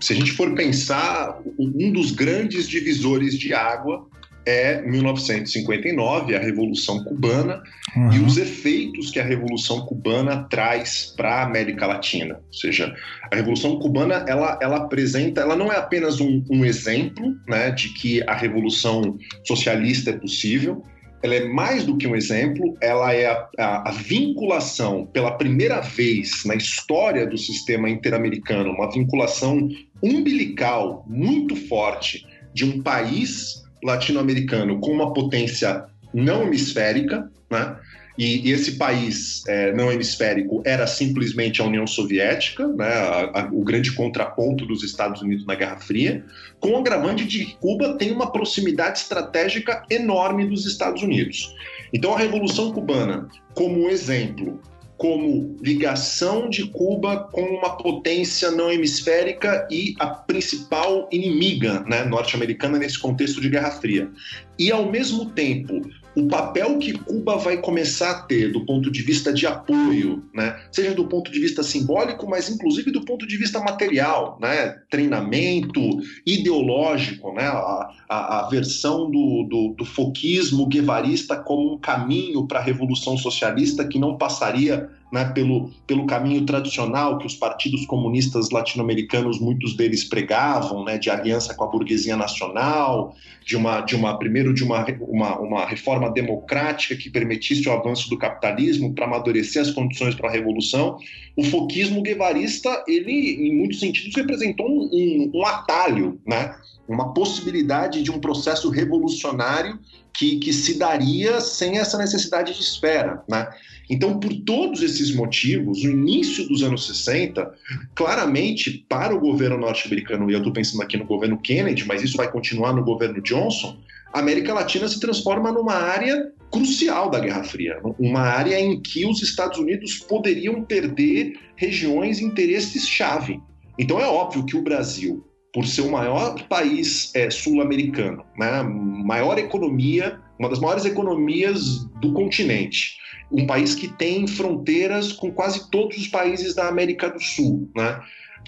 se a gente for pensar, um dos grandes divisores de água é 1959, a Revolução Cubana, uhum. e os efeitos que a Revolução Cubana traz para a América Latina. Ou seja, a Revolução Cubana ela, ela apresenta, ela não é apenas um, um exemplo né, de que a Revolução Socialista é possível, ela é mais do que um exemplo, ela é a, a, a, vinculação pela primeira vez na história do sistema interamericano, uma vinculação umbilical muito forte de um país latino-americano com uma potência não hemisférica, né? E, esse país é, não hemisférico era simplesmente a União Soviética, né, a, a, o grande contraponto dos Estados Unidos na Guerra Fria, com o agravante de que Cuba tem uma proximidade estratégica enorme dos Estados Unidos. Então, a Revolução Cubana, como exemplo, como ligação de Cuba com uma potência não hemisférica e a principal inimiga né, norte-americana nesse contexto de Guerra Fria. E, ao mesmo tempo, o papel que Cuba vai começar a ter do ponto de vista de apoio, né, seja do ponto de vista simbólico, mas inclusive do ponto de vista material, né, treinamento ideológico, né, a, a, a versão do, do, do foquismo guevarista como um caminho para a revolução socialista que não passaria né, pelo, pelo caminho tradicional que os partidos comunistas latino-americanos, muitos deles pregavam, né, de aliança com a burguesia nacional, de uma, de uma primeiro de uma, uma, uma reforma democrática que permitisse o avanço do capitalismo para amadurecer as condições para a revolução. O foquismo guevarista, ele, em muitos sentidos, representou um, um, um atalho, né, uma possibilidade de um processo revolucionário que, que se daria sem essa necessidade de espera, né? Então, por todos esses motivos, o início dos anos 60, claramente, para o governo norte-americano, e eu estou pensando aqui no governo Kennedy, mas isso vai continuar no governo Johnson, a América Latina se transforma numa área crucial da Guerra Fria, uma área em que os Estados Unidos poderiam perder regiões e interesses-chave. Então, é óbvio que o Brasil, por ser o maior país é, sul-americano, né, maior economia, uma das maiores economias do continente, um país que tem fronteiras com quase todos os países da América do Sul, né?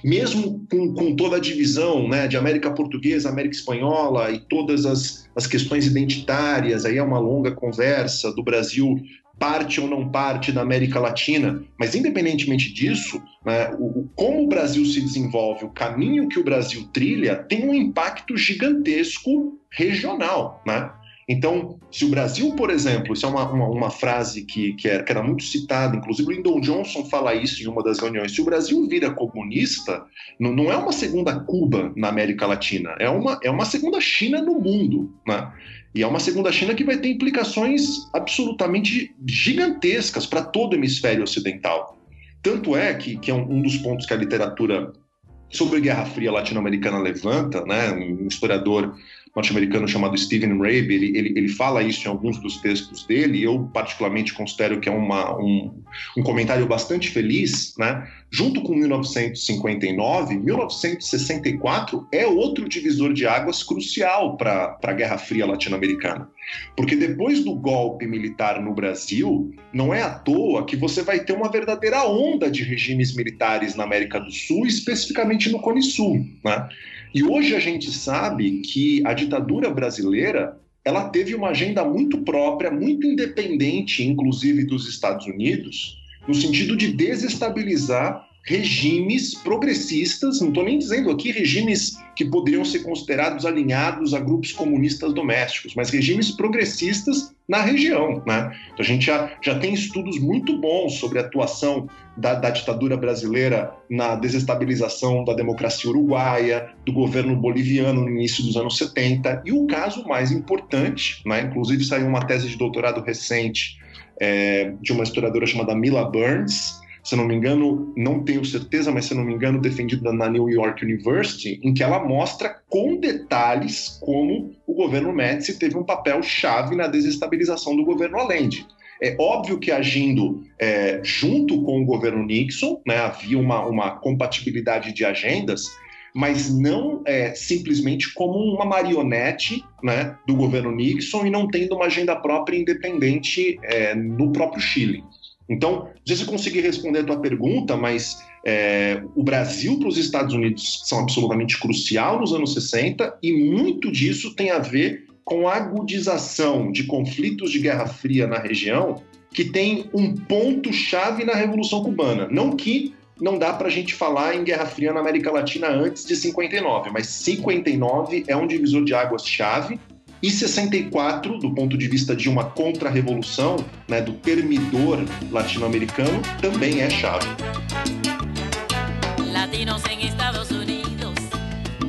Mesmo com, com toda a divisão né, de América Portuguesa, América Espanhola e todas as, as questões identitárias, aí é uma longa conversa do Brasil parte ou não parte da América Latina, mas independentemente disso, né, o, como o Brasil se desenvolve, o caminho que o Brasil trilha tem um impacto gigantesco regional, né? Então, se o Brasil, por exemplo, isso é uma, uma, uma frase que, que, era, que, era, muito citada, inclusive o Lyndon Johnson fala isso em uma das reuniões, se o Brasil vira comunista, não, não é uma segunda Cuba na América Latina, é uma, é uma segunda China no mundo. Né? E é uma segunda China que vai ter implicações absolutamente gigantescas para todo o hemisfério ocidental. Tanto é que, que é um, um dos pontos que a literatura sobre a Guerra Fria latino-americana levanta, né? um historiador norte-americano chamado Stephen Rabe, ele, ele, ele, fala isso em alguns dos textos dele, e eu particularmente considero que é uma, um, um comentário bastante feliz, né? Junto com 1959, 1964 é outro divisor de águas crucial para a Guerra Fria latino-americana. Porque depois do golpe militar no Brasil, não é à toa que você vai ter uma verdadeira onda de regimes militares na América do Sul, especificamente no Cone Sul, né? E hoje a gente sabe que a ditadura brasileira ela teve uma agenda muito própria, muito independente, inclusive dos Estados Unidos, no sentido de desestabilizar regimes progressistas, não estou nem dizendo aqui regimes que poderiam ser considerados alinhados a grupos comunistas domésticos, mas regimes progressistas na região. Né? Então a gente já, já tem estudos muito bons sobre a atuação da, da ditadura brasileira na desestabilização da democracia uruguaia, do governo boliviano no início dos anos 70, e o caso mais importante, né? inclusive saiu uma tese de doutorado recente é, de uma historiadora chamada Mila Burns, se não me engano, não tenho certeza, mas se não me engano, defendida na New York University, em que ela mostra com detalhes como o governo Médici teve um papel chave na desestabilização do governo Allende. É óbvio que agindo é, junto com o governo Nixon, né, havia uma, uma compatibilidade de agendas, mas não é, simplesmente como uma marionete né, do governo Nixon e não tendo uma agenda própria independente é, no próprio Chile. Então, não sei se eu consegui responder a tua pergunta, mas é, o Brasil para os Estados Unidos são absolutamente crucial nos anos 60 e muito disso tem a ver com a agudização de conflitos de Guerra Fria na região que tem um ponto-chave na Revolução Cubana. Não que não dá para a gente falar em Guerra Fria na América Latina antes de 59, mas 59 é um divisor de águas-chave e 64, do ponto de vista de uma contra-revolução, né, do permidor latino-americano, também é chave. Latinos em Estados Unidos,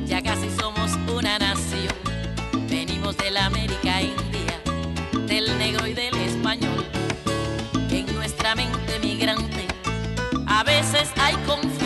já casi somos uma nação. Venimos de la América India, del negro e del español. Em nuestra mente migrante, a veces hay confusión.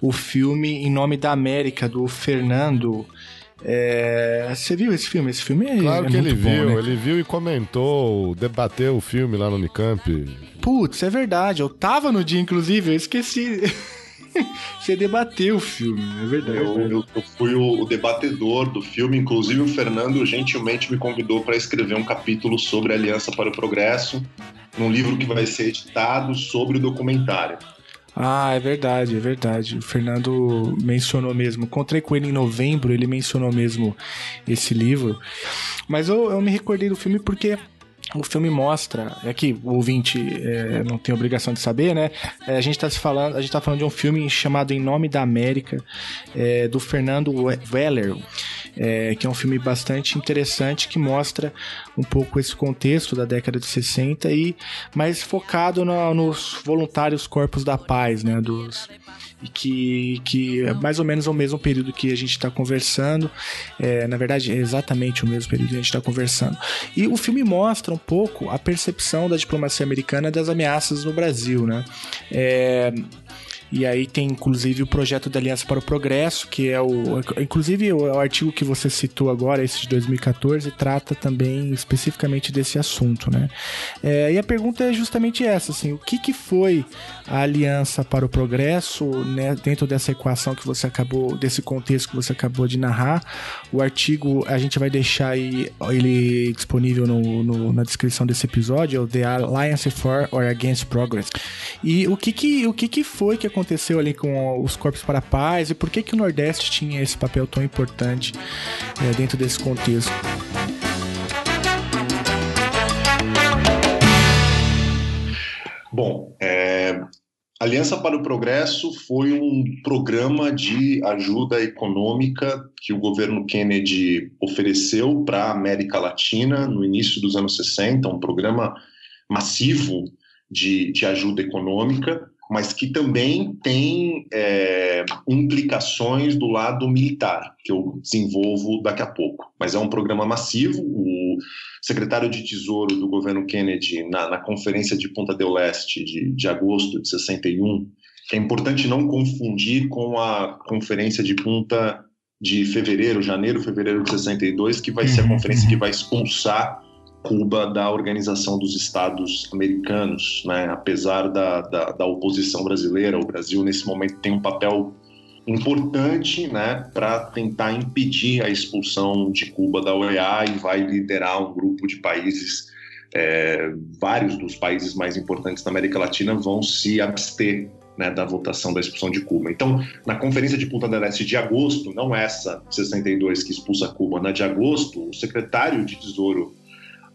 O filme Em Nome da América, do Fernando. É, você viu esse filme? Esse filme é Claro é que ele muito bom, viu, né? ele viu e comentou, debateu o filme lá no Unicamp. Putz, é verdade. Eu tava no dia, inclusive, eu esqueci. Você debateu o filme, é verdade. Eu, eu- eu fui o, o debatedor do filme, inclusive o Fernando gentilmente me convidou para escrever um capítulo sobre a Aliança para o Progresso, num livro que vai ser editado sobre o documentário. Ah, é verdade, é verdade. O Fernando mencionou mesmo. Encontrei com ele em novembro, ele mencionou mesmo esse livro. Mas eu, eu me recordei do filme porque o filme mostra, é que o ouvinte é, não tem obrigação de saber, né? É, a gente tá se falando, a gente tá falando de um filme chamado Em Nome da América, é, do Fernando We- Weller, é, que é um filme bastante interessante que mostra um pouco esse contexto da década de 60 e mais focado no- nos voluntários corpos da paz, né? Dos, e que, que é mais ou menos o mesmo período que a gente está conversando. É, na verdade, é exatamente o mesmo período que a gente está conversando. E o filme mostra um pouco a percepção da diplomacia americana das ameaças no Brasil, né? É, e aí tem inclusive o projeto da Aliança para o Progresso, que é o. Inclusive o, artigo que você citou agora, esse de 2014, trata também especificamente desse assunto, né? É, e a pergunta é justamente essa, assim, o que, que foi a Aliança para o Progresso, né, dentro dessa equação que você acabou, desse contexto que você acabou de narrar? O artigo a gente vai deixar aí ele disponível no, no- na descrição desse episódio, é o The Alliance for or Against Progress. E o que que, o que que foi que aconteceu ali com os Corpos para a Paz e por que que o Nordeste tinha esse papel tão importante é, dentro desse contexto? Bom, é, Aliança para o Progresso foi um programa de ajuda econômica que o governo Kennedy ofereceu para a América Latina no início dos anos 60, um programa massivo de, de ajuda econômica, mas que também tem é, implicações do lado militar, que eu desenvolvo daqui a pouco. Mas é um programa massivo. O secretário de Tesouro do governo Kennedy, na, na Conferência de Punta del Este de, de agosto de 61, que é importante não confundir com a Conferência de Punta de fevereiro, janeiro, fevereiro de 62, que vai ser a conferência que vai expulsar Cuba da Organização dos Estados Americanos, né? apesar da, da, da oposição brasileira, o Brasil nesse momento tem um papel importante né, para tentar impedir a expulsão de Cuba da OEA e vai liderar um grupo de países, é, vários dos países mais importantes da América Latina vão se abster né, da votação da expulsão de Cuba. Então, na Conferência de Punta del Este de agosto, não essa 62 que expulsa Cuba, na de agosto, o secretário de Tesouro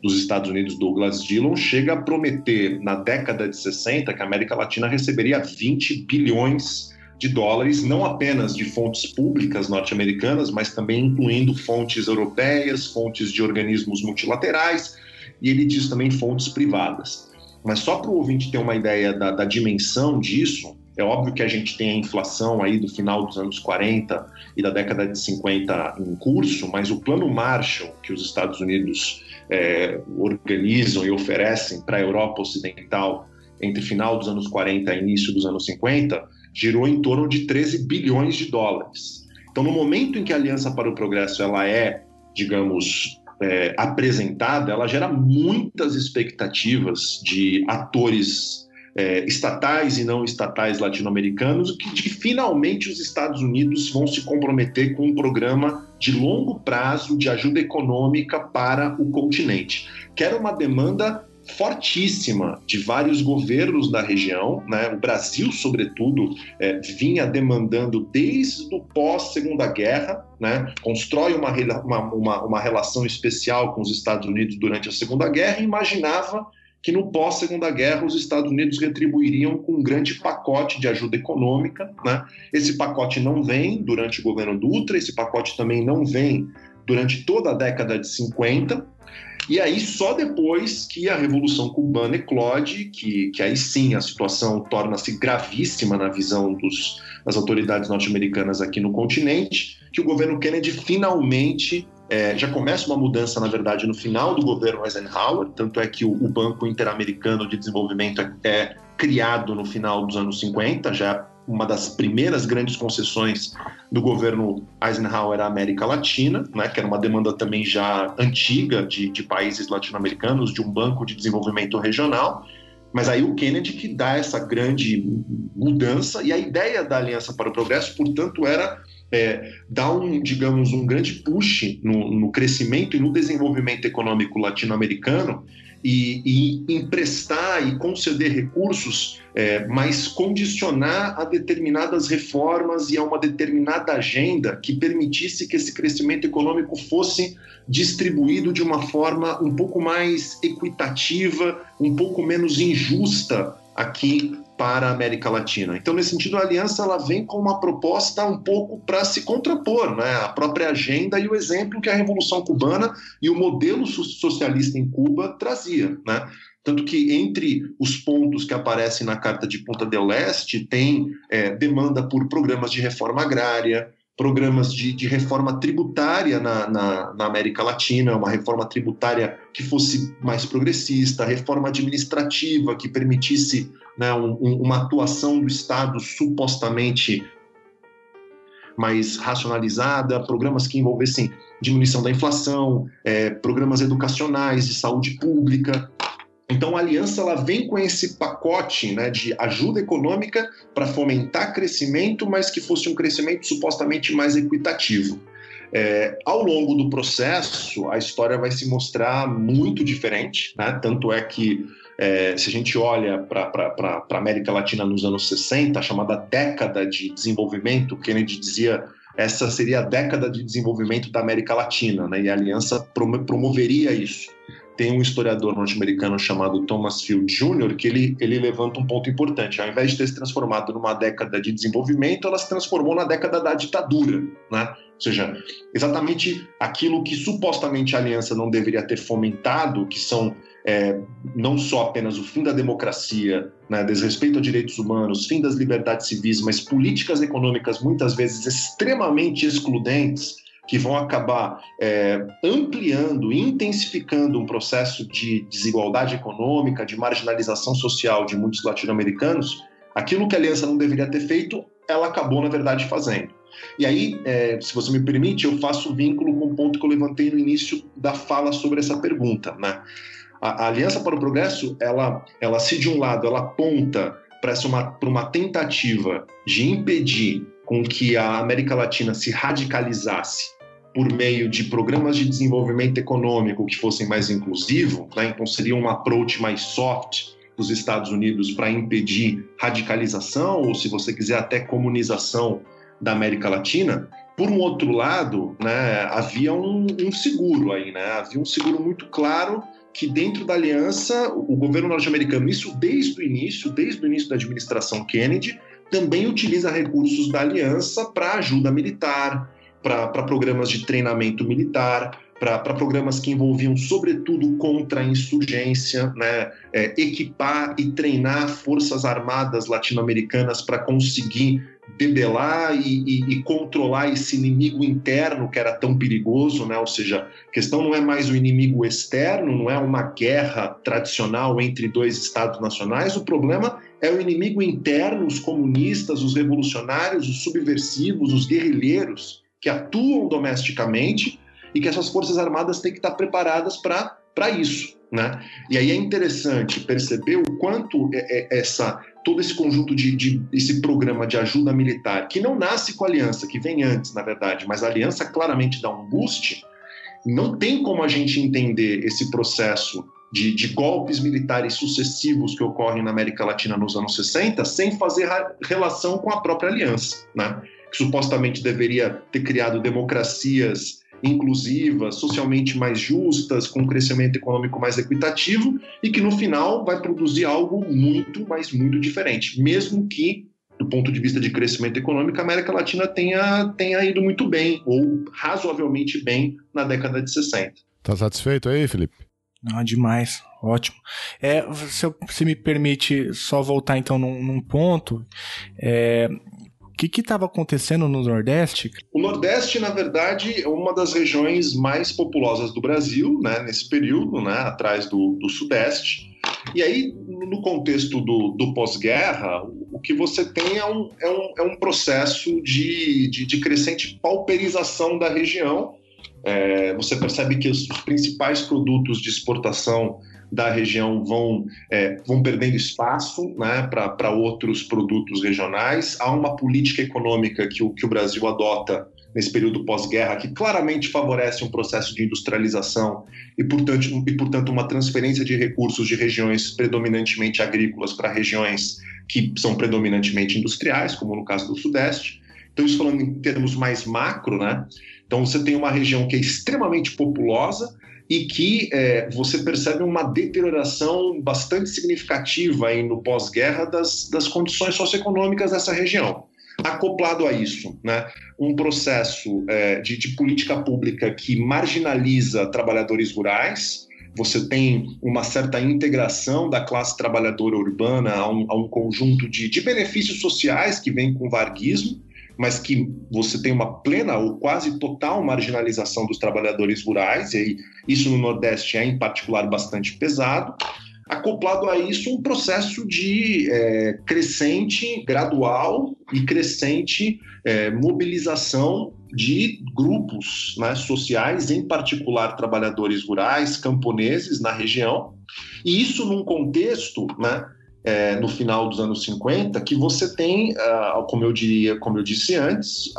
dos Estados Unidos, Douglas Dillon, chega a prometer, na década de 60, que a América Latina receberia 20 bilhões de dólares, não apenas de fontes públicas norte-americanas, mas também incluindo fontes europeias, fontes de organismos multilaterais, e ele diz também fontes privadas. Mas só para o ouvinte ter uma ideia da, da dimensão disso, é óbvio que a gente tem a inflação aí do final dos anos 40 e da década de 50 em curso, mas o plano Marshall que os Estados Unidos é, organizam e oferecem para a Europa Ocidental entre final dos anos 40 e início dos anos 50 girou em torno de 13 bilhões de dólares. Então, no momento em que a Aliança para o Progresso ela é, digamos, é, apresentada, ela gera muitas expectativas de atores é, estatais e não estatais latino-americanos, que que finalmente os Estados Unidos vão se comprometer com um programa de longo prazo de ajuda econômica para o continente, que era uma demanda fortíssima de vários governos da região, né? O Brasil, sobretudo, é, vinha demandando desde o pós Segunda Guerra, né? Constrói uma, uma, uma relação especial com os Estados Unidos durante a Segunda Guerra e imaginava que no pós-Segunda Guerra os Estados Unidos retribuiriam com um grande pacote de ajuda econômica. Né? Esse pacote não vem durante o governo Dutra, esse pacote também não vem durante toda a década de 50. E aí, só depois que a Revolução Cubana eclode, que, que aí sim a situação torna-se gravíssima na visão dos, das autoridades norte-americanas aqui no continente, que o governo Kennedy finalmente é, já começa uma mudança, na verdade, no final do governo Eisenhower, tanto é que o, o Banco Interamericano de Desenvolvimento é, é criado no final dos anos 50, já é uma das primeiras grandes concessões do governo Eisenhower à América Latina, né, que era uma demanda também já antiga de, de países latino-americanos, de um banco de desenvolvimento regional. Mas aí o Kennedy que dá essa grande mudança e a ideia da Aliança para o Progresso, portanto, era é, dar um, digamos, um grande push no, no crescimento e no desenvolvimento econômico latino-americano e, e, emprestar e conceder recursos, é, mas condicionar a determinadas reformas e a uma determinada agenda que permitisse que esse crescimento econômico fosse distribuído de uma forma um pouco mais equitativa, um pouco menos injusta aqui para a América Latina. Então, nesse sentido, a aliança ela vem com uma proposta um pouco para se contrapor, né? a própria agenda e o exemplo que a Revolução Cubana e o modelo socialista em Cuba trazia. Né? Tanto que entre os pontos que aparecem na Carta de Punta del Este tem é, demanda por programas de reforma agrária, programas de, de reforma tributária na, na, na, América Latina, uma reforma tributária que fosse mais progressista, reforma administrativa que permitisse né, um, uma atuação do Estado supostamente mais racionalizada, programas que envolvessem diminuição da inflação, é, programas educacionais de saúde pública, então, a aliança ela vem com esse pacote né, de ajuda econômica para fomentar crescimento, mas que fosse um crescimento supostamente mais equitativo. É, ao longo do processo, a história vai se mostrar muito diferente, né? tanto é que é, se a gente olha para a América Latina nos anos 60, a chamada década de desenvolvimento, Kennedy dizia essa seria a década de desenvolvimento da América Latina, né? e a aliança promoveria isso tem um historiador norte-americano chamado Thomas Field Jr., que ele, ele levanta um ponto importante. Ao invés de ter se transformado numa década de desenvolvimento, ela se transformou na década da ditadura, né? Ou seja, exatamente aquilo que supostamente a aliança não deveria ter fomentado, que são é, não só apenas o fim da democracia, né, desrespeito a direitos humanos, fim das liberdades civis, mas políticas econômicas muitas vezes extremamente excludentes, que vão acabar é, ampliando, intensificando um processo de desigualdade econômica, de marginalização social de muitos latino-americanos, aquilo que a aliança não deveria ter feito, ela acabou, na verdade, fazendo. E aí, é, se você me permite, eu faço vínculo com o ponto que eu levantei no início da fala sobre essa pergunta. Né? A, a Aliança para o Progresso, ela, ela se de um lado, ela aponta para uma, uma tentativa de impedir com que a América Latina se radicalizasse por meio de programas de desenvolvimento econômico que fossem mais inclusivos, né? então seria um approach mais soft dos Estados Unidos para impedir radicalização ou, se você quiser, até comunização da América Latina. Por um outro lado, né, havia um, um seguro aí, né? havia um seguro muito claro que dentro da aliança, o governo norte-americano, isso desde o início, desde o início da administração Kennedy, também utiliza recursos da aliança para ajuda militar, para programas de treinamento militar, para programas que envolviam, sobretudo, contra a insurgência, né? É, equipar e treinar forças armadas latino-americanas para conseguir debelar e, e, e, controlar esse inimigo interno que era tão perigoso, né? Ou seja, a questão não é mais o inimigo externo, não é uma guerra tradicional entre dois estados nacionais, o problema é o inimigo interno, os comunistas, os revolucionários, os subversivos, os guerrilheiros que atuam domesticamente e que essas forças armadas têm que estar preparadas para isso. Né? E aí é interessante perceber o quanto é, é essa todo esse conjunto de, de, esse programa de ajuda militar que não nasce com a aliança, que vem antes, na verdade, mas a aliança claramente dá um boost. Não tem como a gente entender esse processo de, de, golpes militares sucessivos que ocorrem na América Latina nos anos 60 sem fazer relação com a própria aliança, né? Que supostamente deveria ter criado democracias inclusivas, socialmente mais justas, com um crescimento econômico mais equitativo e que no final vai produzir algo muito, mas muito diferente, mesmo que do ponto de vista de crescimento econômico, a América Latina tenha, tenha ido muito bem, ou razoavelmente bem, na década de 60. Tá satisfeito aí, Felipe? Ah, demais, ótimo. É, se, eu, se me permite só voltar então num, num ponto, é, que estava acontecendo no Nordeste? O Nordeste, na verdade, é uma das regiões mais populosas do Brasil, né, nesse período, né, atrás do, do Sudeste. E aí, no contexto do, do pós-guerra, o que você tem é um, é um, é um processo de, de, de crescente pauperização da região. É, você percebe que os, os principais produtos de exportação da região vão, é, vão perdendo espaço né, para outros produtos regionais. Há uma política econômica que o, que o Brasil adota nesse período pós-guerra que claramente favorece um processo de industrialização e portanto, e, portanto, uma transferência de recursos de regiões predominantemente agrícolas para regiões que são predominantemente industriais, como no caso do Sudeste. Então, isso falando em termos mais macro, né? Então, você tem uma região que é extremamente populosa, e que é, você percebe uma deterioração bastante significativa aí no pós-guerra das, das condições socioeconômicas dessa região. Acoplado a isso, né, um processo é, de, de política pública que marginaliza trabalhadores rurais, você tem uma certa integração da classe trabalhadora urbana a um, a um conjunto de, de, benefícios sociais que vem com o varguismo, mas que você tem uma plena ou quase total marginalização dos trabalhadores rurais, e isso no Nordeste é, em particular, bastante pesado. Acoplado a isso, um processo de é, crescente, gradual e crescente é, mobilização de grupos né, sociais, em particular trabalhadores rurais, camponeses na região, e isso num contexto né, é, no final dos anos 50 que você tem, uh, como eu diria, como eu disse antes,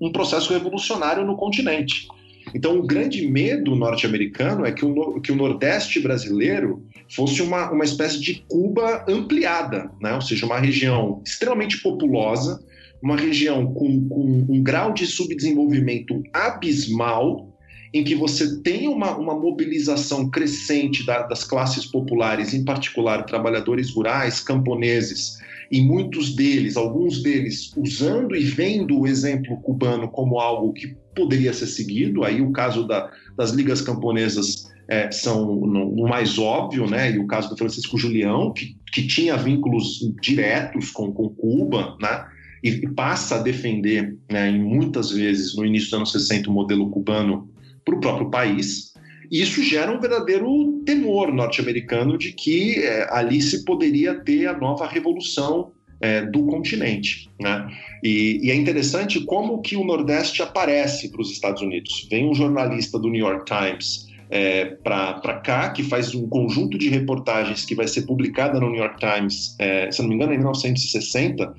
um processo revolucionário no continente. Então, o grande medo norte-americano é que o, que o Nordeste brasileiro fosse uma, uma espécie de Cuba ampliada, né? ou seja, uma região extremamente populosa, uma região com, com um grau de subdesenvolvimento abismal, em que você tem uma, uma mobilização crescente da, das classes populares, em particular trabalhadores rurais, camponeses, e muitos deles, alguns deles, usando e vendo o exemplo cubano como algo que poderia ser seguido. Aí o caso da, das ligas camponesas é, são o mais óbvio, né? E o caso do Francisco Julião, que, que tinha vínculos diretos com, com Cuba, né? E, passa a defender, né, em muitas vezes, no início dos anos 60, o modelo cubano para o próprio país. E isso gera um verdadeiro temor norte-americano de que é, ali se poderia ter a nova revolução é, do continente. Né? E, e, é interessante como que o Nordeste aparece para os Estados Unidos. Vem um jornalista do New York Times é, para cá, que faz um conjunto de reportagens que vai ser publicada no New York Times, é, se não me engano, em 1960,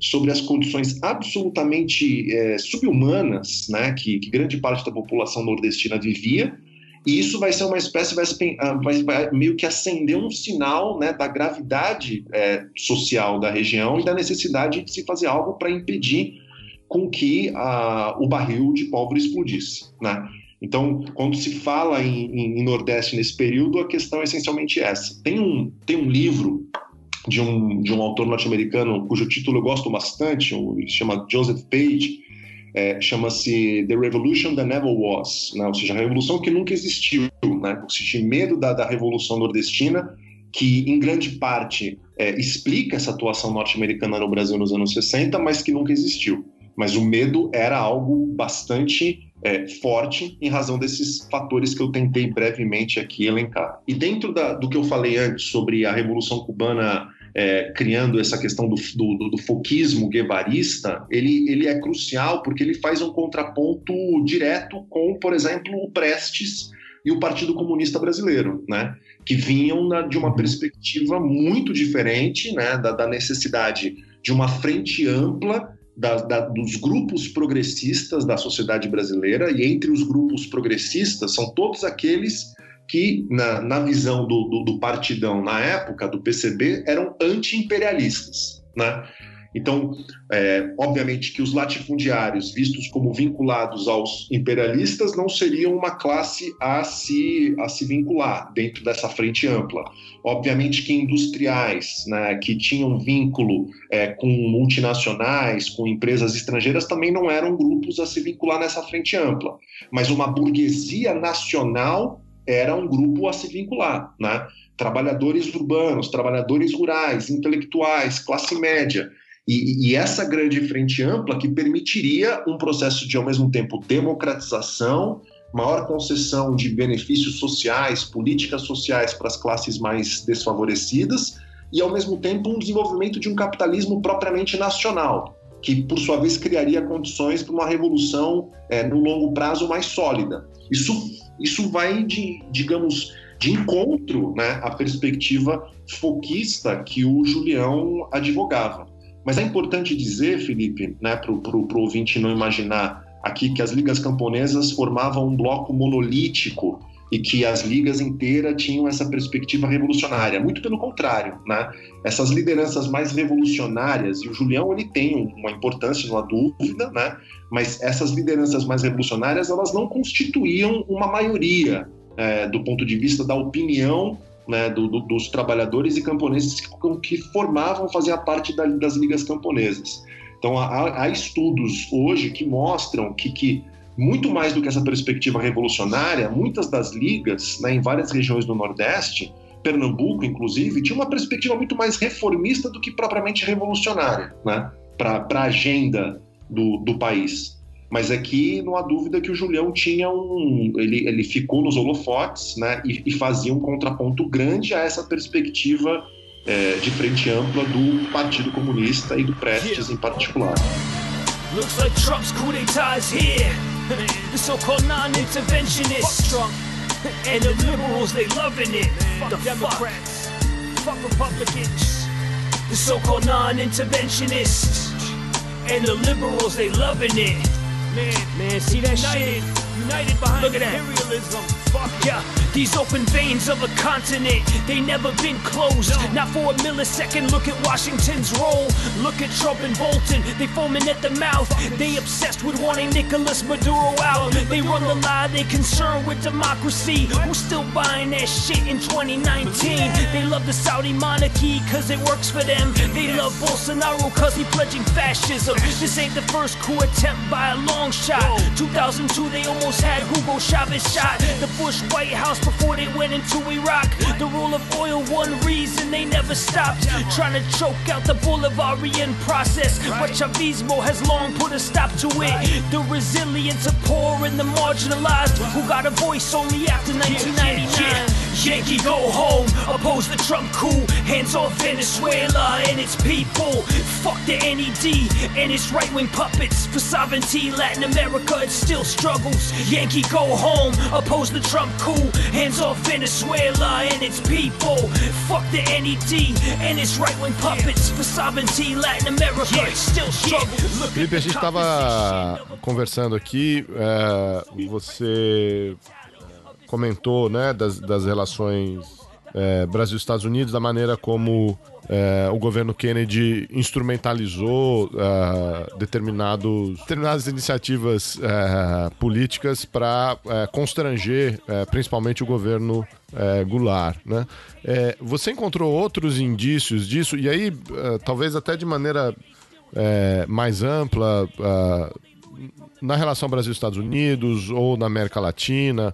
sobre as condições absolutamente é, subhumanas né, que, que grande parte da população nordestina vivia, e isso vai ser uma espécie, vai, ah, vai, vai meio que acender um sinal né, da gravidade é, social da região e da necessidade de se fazer algo para impedir com que a, o barril de pólvora explodisse. Né? Então, quando se fala em, em, em, Nordeste nesse período, a questão é essencialmente essa. Tem um, tem um livro de um, de um autor norte-americano cujo título eu gosto bastante, ele se chama Joseph Page, é, chama-se The Revolution That Never Was, né? ou seja, a revolução que nunca existiu, né? existe medo da, da revolução nordestina, que em grande parte é, explica essa atuação norte-americana no Brasil nos anos 60, mas que nunca existiu. Mas o medo era algo bastante é, forte em razão desses fatores que eu tentei brevemente aqui elencar. E dentro da, do que eu falei antes sobre a Revolução Cubana é, criando essa questão do, do, do foquismo guevarista, ele, ele é crucial porque ele faz um contraponto direto com, por exemplo, o Prestes e o Partido Comunista Brasileiro, né? que vinham na, de uma perspectiva muito diferente né? da, da necessidade de uma frente ampla da, da, dos grupos progressistas da sociedade brasileira, e entre os grupos progressistas são todos aqueles que, na, na visão do, do, do, partidão na época, do PCB, eram anti-imperialistas. Né? Então, é, obviamente que os latifundiários, vistos como vinculados aos imperialistas, não seriam uma classe a se, a se vincular dentro dessa frente ampla. Obviamente que industriais né, que tinham vínculo é, com multinacionais, com empresas estrangeiras, também não eram grupos a se vincular nessa frente ampla. Mas uma burguesia nacional era um grupo a se vincular, né? Trabalhadores urbanos, trabalhadores rurais, intelectuais, classe média. E, e, essa grande frente ampla que permitiria um processo de, ao mesmo tempo, democratização, maior concessão de benefícios sociais, políticas sociais para as classes mais desfavorecidas e, ao mesmo tempo, um desenvolvimento de um capitalismo propriamente nacional, que, por sua vez, criaria condições para uma revolução é, no longo prazo mais sólida. Isso, isso vai, de, digamos, de encontro né, à perspectiva foquista que o Julião advogava. Mas é importante dizer, Felipe, né, para o ouvinte não imaginar aqui que as ligas camponesas formavam um bloco monolítico e que as ligas inteiras tinham essa perspectiva revolucionária. Muito pelo contrário, né? Essas lideranças mais revolucionárias, e o Julião ele tem uma importância, não há dúvida, né? Mas essas lideranças mais revolucionárias, elas não constituíam uma maioria é, do ponto de vista da opinião né, do, do, dos trabalhadores e camponeses que, que formavam, faziam parte da, das ligas camponesas. Então, há, há, estudos hoje que mostram que, que muito mais do que essa perspectiva revolucionária, muitas das ligas, né, em várias regiões do Nordeste, Pernambuco, inclusive, tinha uma perspectiva muito mais reformista do que propriamente revolucionária, né, para a agenda do, do país. Mas aqui não há dúvida que o Julião tinha um. Ele, ele ficou nos holofotes né, e, e fazia um contraponto grande a essa perspectiva é, de frente ampla do Partido Comunista e do Prestes em particular. Looks like Trump's coup d'etat is here. The so-called non-interventionists. And the liberals, they loving it. Fuck the Democrats. Fuck Republicans. The so-called non-interventionists. And the liberals, they loving it. me, me silencio. United, behind Look at imperialism. That. Fuck yeah. These open veins of a continent, they never been closed. No. Not for a millisecond. Look at Washington's role. Look at Trump and Bolton, they foaming at the mouth. They obsessed with wanting Nicolas Maduro out. They run the lie, they concerned with democracy. Who's still buying that shit in 2019? They love the Saudi monarchy cause it works for them. They love Bolsonaro cause he pledging fascism. This ain't the first coup attempt by a long shot. 2002 they almost had Hugo Chavez shot. The Bush White House before they went into Iraq. The rule of oil, one reason they never stopped. Trying to choke out the Bolivarian process. But Chavismo has long put a stop to it. The resilience of poor and the marginalized who got a voice only after 1999. Yankee go home, oppose the Trump coup, hands off Venezuela and its people. Fuck the NED and its right wing puppets. For sovereignty, Latin America, it still struggles. Yankee go home, oppose the Trump coup, hands off Venezuela and its people. Fuck the NED and its right wing puppets. For sovereignty, Latin America, it still struggles. Felipe, a gente estava conversando aqui, é, você comentou né, das, das relações é, Brasil-Estados Unidos, da maneira como é, o governo Kennedy instrumentalizou é, determinados, determinadas iniciativas é, políticas para é, constranger principalmente o governo Goulart. Né? você encontrou outros indícios disso, e aí talvez até de maneira mais ampla na relação Brasil-Estados Unidos ou na América Latina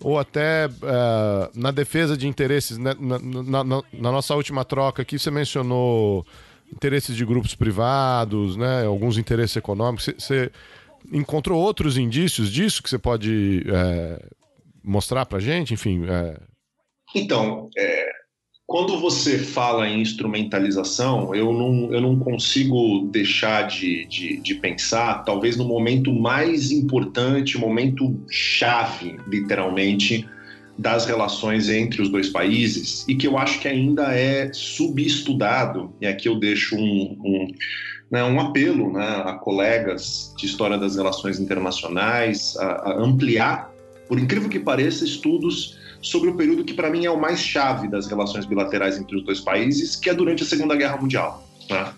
ou até uh, na defesa de interesses. Né? Na, na, na, na, nossa última troca aqui, você mencionou interesses de grupos privados, né? alguns interesses econômicos. Você encontrou outros indícios disso que você pode é, mostrar para gente? Enfim. É... Então, é, quando você fala em instrumentalização, eu não, eu não consigo deixar de, de, de pensar, talvez no momento mais importante, momento chave, literalmente, das relações entre os dois países e que eu acho que ainda é subestudado. E aqui eu deixo um, um, né, um apelo né, a colegas de história das relações internacionais a, a ampliar, por incrível que pareça, estudos sobre o período que para mim é o mais chave das relações bilaterais entre os dois países, que é durante a Segunda Guerra Mundial. Né?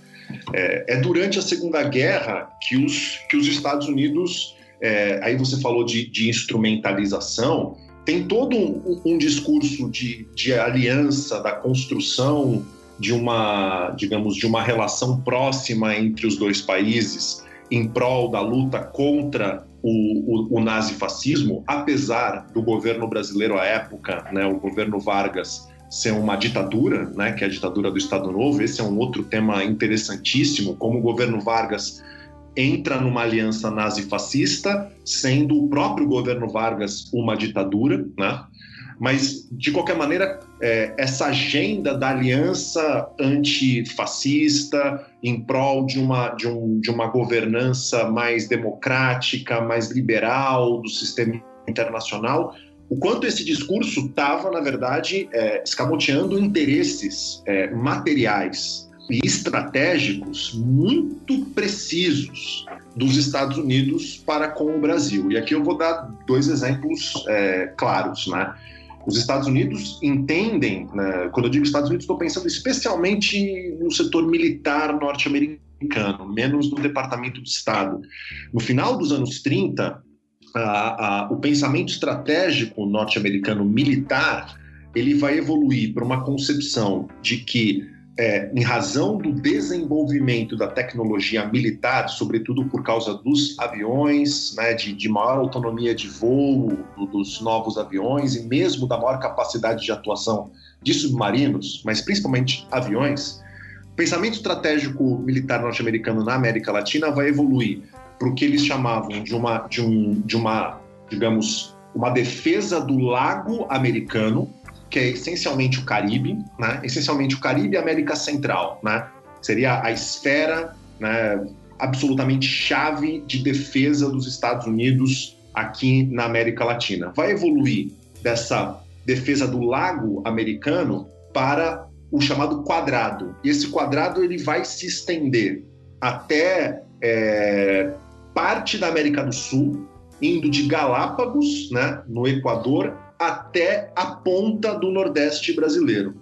É, é, durante a Segunda Guerra que os, que os Estados Unidos, é, aí você falou de, de instrumentalização, tem todo um, um discurso de, de aliança, da construção de uma, digamos, de uma relação próxima entre os dois países em prol da luta contra o, o, o nazifascismo, apesar do governo brasileiro à época, né, o governo Vargas, ser uma ditadura, né, que é a ditadura do Estado Novo. Esse é um outro tema interessantíssimo, como o governo Vargas entra numa aliança nazi-fascista, sendo o próprio governo Vargas uma ditadura, né? Mas, de qualquer maneira, é, essa agenda da aliança antifascista em prol de uma, de, um, de uma governança mais democrática, mais liberal do sistema internacional, o quanto esse discurso estava, na verdade, é, escamoteando interesses é, materiais e estratégicos muito precisos dos Estados Unidos para com o Brasil. E aqui eu vou dar dois exemplos é, claros, né? Os Estados Unidos entendem, né, quando eu digo Estados Unidos, estou pensando especialmente no setor militar norte-americano, menos no Departamento de Estado. No final dos anos 30, a, a, o pensamento estratégico norte-americano militar ele vai evoluir para uma concepção de que é, em razão do desenvolvimento da tecnologia militar, sobretudo por causa dos aviões, né, de, de, maior autonomia de voo do, dos novos aviões e mesmo da maior capacidade de atuação de submarinos, mas principalmente aviões, o pensamento estratégico militar norte-americano na América Latina vai evoluir para o que eles chamavam de uma, de, um, de uma, digamos, uma defesa do lago americano, que é essencialmente o Caribe, né? essencialmente o Caribe e a América Central, né? seria a esfera né, absolutamente chave de defesa dos Estados Unidos aqui na América Latina. Vai evoluir dessa defesa do lago americano para o chamado quadrado. E esse quadrado ele vai se estender até é, parte da América do Sul, indo de Galápagos, né, no Equador, até a ponta do Nordeste brasileiro.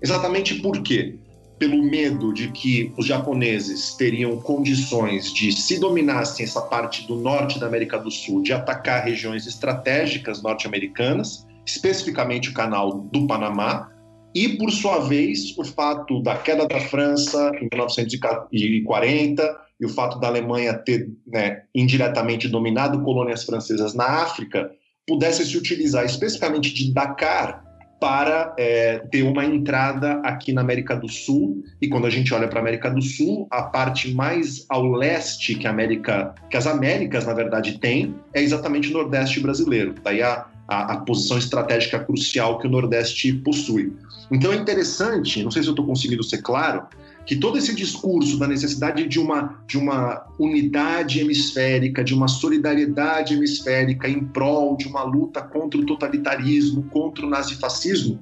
Exatamente por quê? Pelo medo de que os japoneses teriam condições de, se dominassem essa parte do norte da América do Sul, de atacar regiões estratégicas norte-americanas, especificamente o canal do Panamá, e, por sua vez, o fato da queda da França em 1940 e o fato da Alemanha ter né, indiretamente dominado colônias francesas na África pudesse se utilizar especificamente de Dakar para é, ter uma entrada aqui na América do Sul. E quando a gente olha para a América do Sul, a parte mais ao leste que a América, que as Américas na verdade têm, é exatamente o Nordeste brasileiro. Daí a, a, a posição estratégica crucial que o Nordeste possui. Então é interessante, não sei se eu estou conseguindo ser claro, que todo esse discurso da necessidade de uma, de uma unidade hemisférica, de uma solidariedade hemisférica em prol de uma luta contra o totalitarismo, contra o nazifascismo,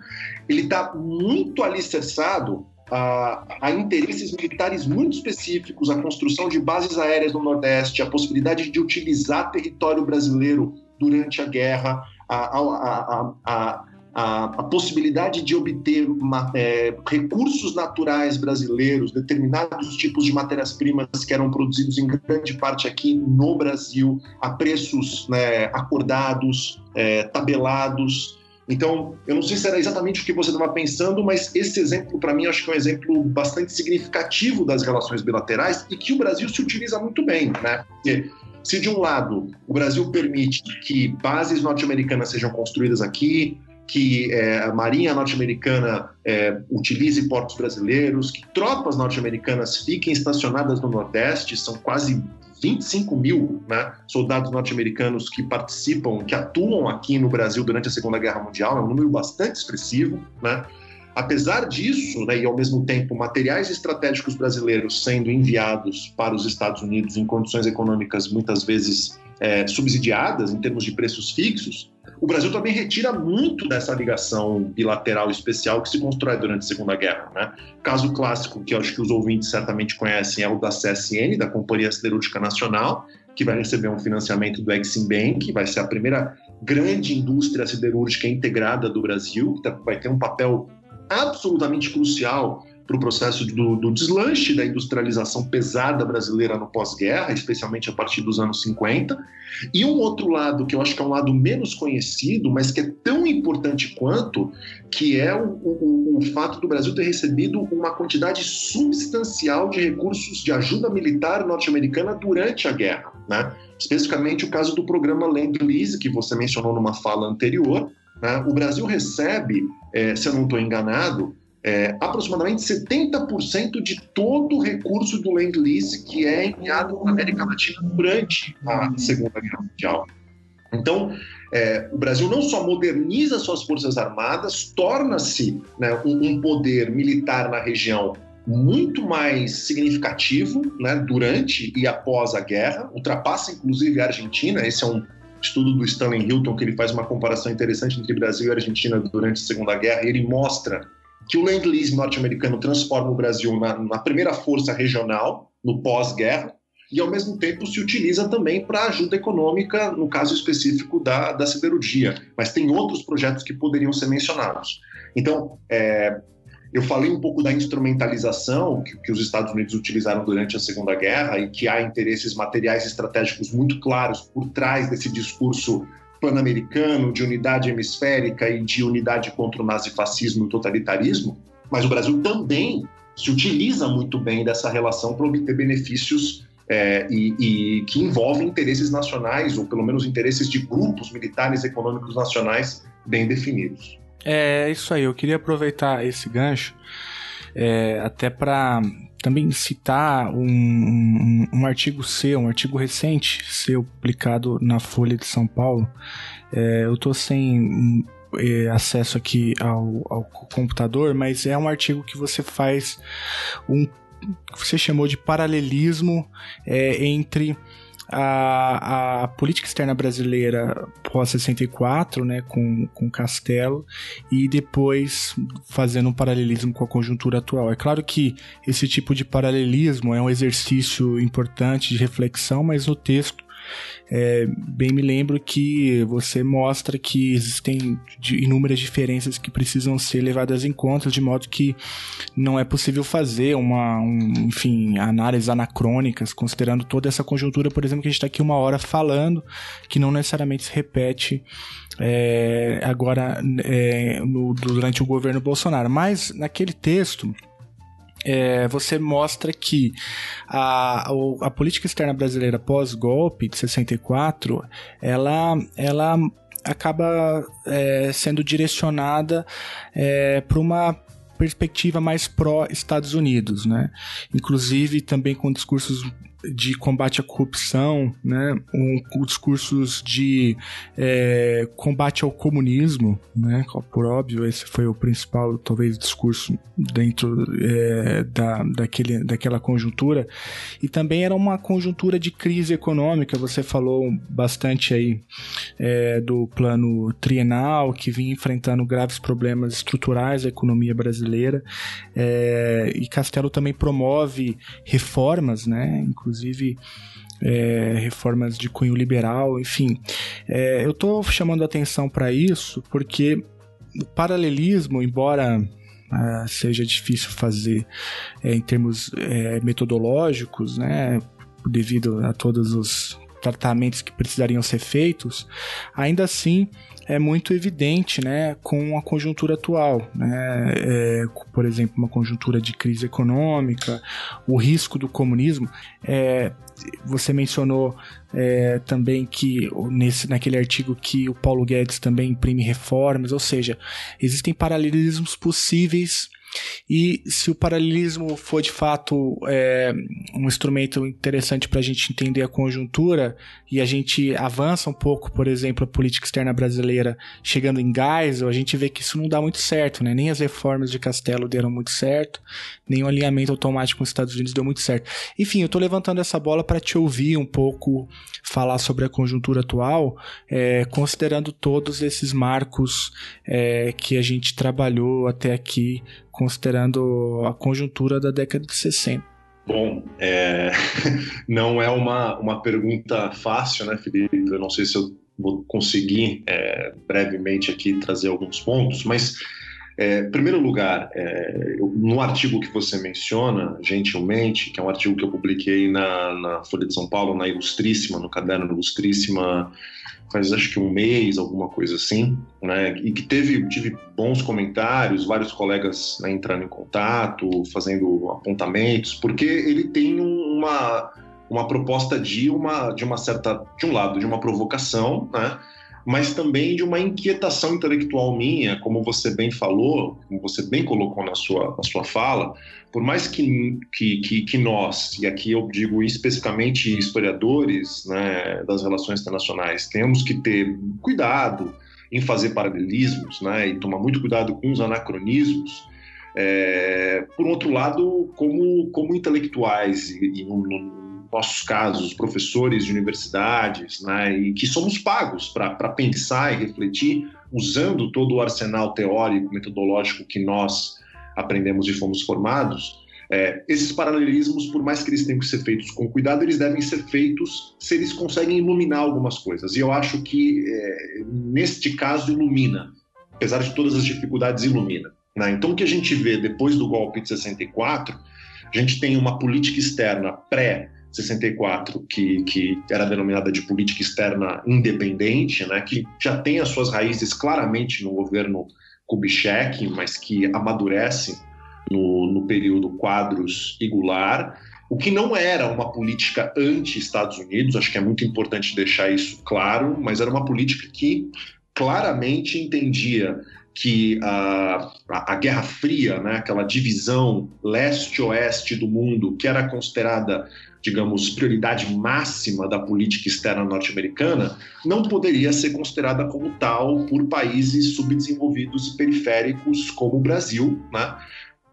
ele está muito alicerçado a, a, interesses militares muito específicos, a construção de bases aéreas no Nordeste, a possibilidade de utilizar território brasileiro durante a guerra, a, a, a a, possibilidade de obter uma, é, recursos naturais brasileiros, determinados tipos de matérias-primas que eram produzidos em grande parte aqui no Brasil, a preços né, acordados, é, tabelados. Então, eu não sei se era exatamente o que você estava pensando, mas esse exemplo, para mim, acho que é um exemplo bastante significativo das relações bilaterais e que o Brasil se utiliza muito bem, né? Porque se de um lado o Brasil permite que bases norte-americanas sejam construídas aqui, que é, a Marinha norte-americana é, utilize portos brasileiros, que tropas norte-americanas fiquem estacionadas no Nordeste, são quase 25 mil né, soldados norte-americanos que participam, que atuam aqui no Brasil durante a Segunda Guerra Mundial, é um número bastante expressivo, né? Apesar disso, né, e ao mesmo tempo materiais estratégicos brasileiros sendo enviados para os Estados Unidos em condições econômicas muitas vezes é, subsidiadas em termos de preços fixos, o Brasil também retira muito dessa ligação bilateral especial que se constrói durante a Segunda Guerra. Né? Caso clássico que acho que os ouvintes certamente conhecem é o da CSN, da Companhia Siderúrgica Nacional, que vai receber um financiamento do Exim Bank, vai ser a primeira grande indústria siderúrgica integrada do Brasil, que tá, vai ter um papel absolutamente crucial para o processo do, do, deslanche da industrialização pesada brasileira no pós-guerra, especialmente a partir dos anos 50. E um outro lado, que eu acho que é um lado menos conhecido, mas que é tão importante quanto, que é o, o, o fato do Brasil ter recebido uma quantidade substancial de recursos de ajuda militar norte-americana durante a guerra. Né? Especificamente o caso do programa Land Lease, que você mencionou numa fala anterior, Né? O Brasil recebe, é, se eu não estou enganado, é, aproximadamente 70% de todo o recurso do Land Lease que é enviado na América Latina durante a Segunda Guerra Mundial. Então, é, o Brasil não só moderniza suas forças armadas, torna-se né, um, um, poder militar na região muito mais significativo né, durante e após a guerra, ultrapassa inclusive a Argentina. Esse é um estudo do Stanley Hilton que ele faz uma comparação interessante entre Brasil e Argentina durante a Segunda Guerra e ele mostra que o Land Lease norte-americano transforma o Brasil na, na primeira força regional no pós-guerra e, ao mesmo tempo, se utiliza também para ajuda econômica, no caso específico da, da siderurgia. Mas tem outros projetos que poderiam ser mencionados. Então, é, eu falei um pouco da instrumentalização que, que, os Estados Unidos utilizaram durante a Segunda Guerra e que há interesses materiais estratégicos muito claros por trás desse discurso pan-americano de unidade hemisférica e de unidade contra o nazifascismo e o totalitarismo. Mas o Brasil também se utiliza muito bem dessa relação para obter benefícios é, e, e, que envolvem interesses nacionais, ou pelo menos interesses de grupos militares e econômicos nacionais bem definidos. É isso aí, eu queria aproveitar esse gancho é, até para também citar um, um, um, artigo seu, um artigo recente seu publicado na Folha de São Paulo. É, eu estou sem é, acesso aqui ao, ao computador, mas é um artigo que você faz um que você chamou de paralelismo é, entre a, a, política externa brasileira pós-64, né, com, com Castelo, e depois fazendo um paralelismo com a conjuntura atual. É claro que esse tipo de paralelismo é um exercício importante de reflexão, mas no texto é, bem me lembro que você mostra que existem inúmeras diferenças que precisam ser levadas em conta, de modo que não é possível fazer uma, um, enfim, análises anacrônicas, considerando toda essa conjuntura, por exemplo, que a gente está aqui uma hora falando, que não necessariamente se repete é, agora é, no, durante o governo Bolsonaro. Mas naquele texto é, você mostra que a, a, política externa brasileira pós-golpe de 64, ela, ela acaba é, sendo direcionada é, para uma perspectiva mais pró-Estados Unidos, né? Inclusive também com discursos de combate à corrupção, né, um, discursos de é, combate ao comunismo, né, por óbvio esse foi o principal talvez discurso dentro é, da, daquele, daquela conjuntura. E também era uma conjuntura de crise econômica. Você falou bastante aí é, do plano trienal que vinha enfrentando graves problemas estruturais da economia brasileira. É, e Castelo também promove reformas, né, inclusive inclusive é, reformas de cunho liberal, enfim. É, eu estou chamando atenção para isso porque o paralelismo, embora ah, seja difícil fazer é, em termos é, metodológicos, né, devido a todos os tratamentos que precisariam ser feitos, ainda assim é muito evidente né, com a conjuntura atual. Né? É, por exemplo, uma conjuntura de crise econômica, o risco do comunismo. É, você mencionou é, também que nesse, naquele artigo que o Paulo Guedes também imprime reformas, ou seja, existem paralelismos possíveis e se o paralelismo for de fato é, um instrumento interessante para a gente entender a conjuntura e a gente avança um pouco, por exemplo, a política externa brasileira chegando em Geisel, a gente vê que isso não dá muito certo, né? Nem as reformas de Castelo deram muito certo, nem o alinhamento automático com os Estados Unidos deu muito certo. Enfim, eu estou levantando essa bola para te ouvir um pouco falar sobre a conjuntura atual, é, considerando todos esses marcos é, que a gente trabalhou até aqui considerando a conjuntura da década de 60? Bom, é... não é uma, uma pergunta fácil, né, Felipe? Eu não sei se eu vou conseguir é, brevemente aqui trazer alguns pontos, mas é, primeiro lugar, é, no artigo que você menciona, gentilmente, que é um artigo que eu publiquei na, na Folha de São Paulo, na Ilustríssima, no caderno Ilustríssima, faz acho que um mês, alguma coisa assim, né? E que teve tive bons comentários, vários colegas né, entrando em contato, fazendo apontamentos, porque ele tem uma uma proposta de uma de uma certa de um lado de uma provocação, né? Mas também de uma inquietação intelectual minha, como você bem falou, como você bem colocou na sua, na sua fala, por mais que, que, que, nós, e aqui eu digo especificamente historiadores né, das relações internacionais, temos que ter cuidado em fazer paralelismos né, e tomar muito cuidado com os anacronismos, é, por outro lado, como, como intelectuais e, e no, nossos casos, professores de universidades, né, e que somos pagos para pensar e refletir usando todo o arsenal teórico, metodológico que nós aprendemos e fomos formados, é, esses paralelismos, por mais que eles tenham que ser feitos com cuidado, eles devem ser feitos se eles conseguem iluminar algumas coisas. E eu acho que, é, neste caso, ilumina. Apesar de todas as dificuldades, ilumina. Né? Então, o que a gente vê depois do golpe de 64, a gente tem uma política externa pré- 64, que, que era denominada de política externa independente, né, que já tem as suas raízes claramente no governo Kubitschek, mas que amadurece no, no período Quadros e Goulart, o que não era uma política anti-Estados Unidos, acho que é muito importante deixar isso claro, mas era uma política que claramente entendia que a, a, Guerra Fria, né, aquela divisão leste-oeste do mundo, que era considerada digamos, prioridade máxima da política externa norte-americana, não poderia ser considerada como tal por países subdesenvolvidos e periféricos como o Brasil, né?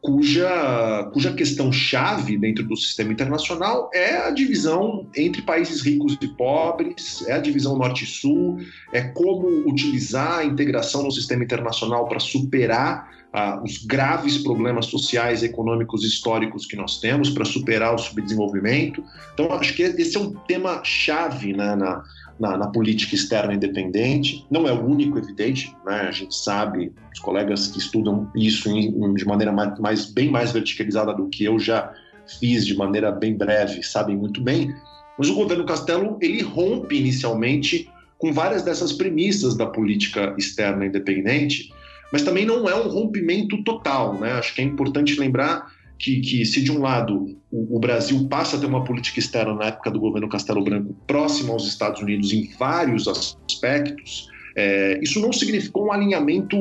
cuja, cuja questão chave dentro do sistema internacional é a divisão entre países ricos e pobres, é a divisão norte-sul, é como utilizar a integração no sistema internacional para superar ah, os graves problemas sociais, econômicos, históricos que nós temos, para superar o subdesenvolvimento. Então, acho que esse é um tema chave né, na, na, na, política externa independente. Não é o único, evidente, né? a gente sabe, os colegas que estudam isso em, de maneira mais, mais, bem mais verticalizada do que eu já fiz de maneira bem breve, sabem muito bem. Mas o governo Castelo ele rompe inicialmente com várias dessas premissas da política externa independente, mas também não é um rompimento total. Né? Acho que é importante lembrar que, que, se de um lado o, o, Brasil passa a ter uma política externa na época do governo Castelo Branco próxima aos Estados Unidos em vários aspectos, é, isso não significou um alinhamento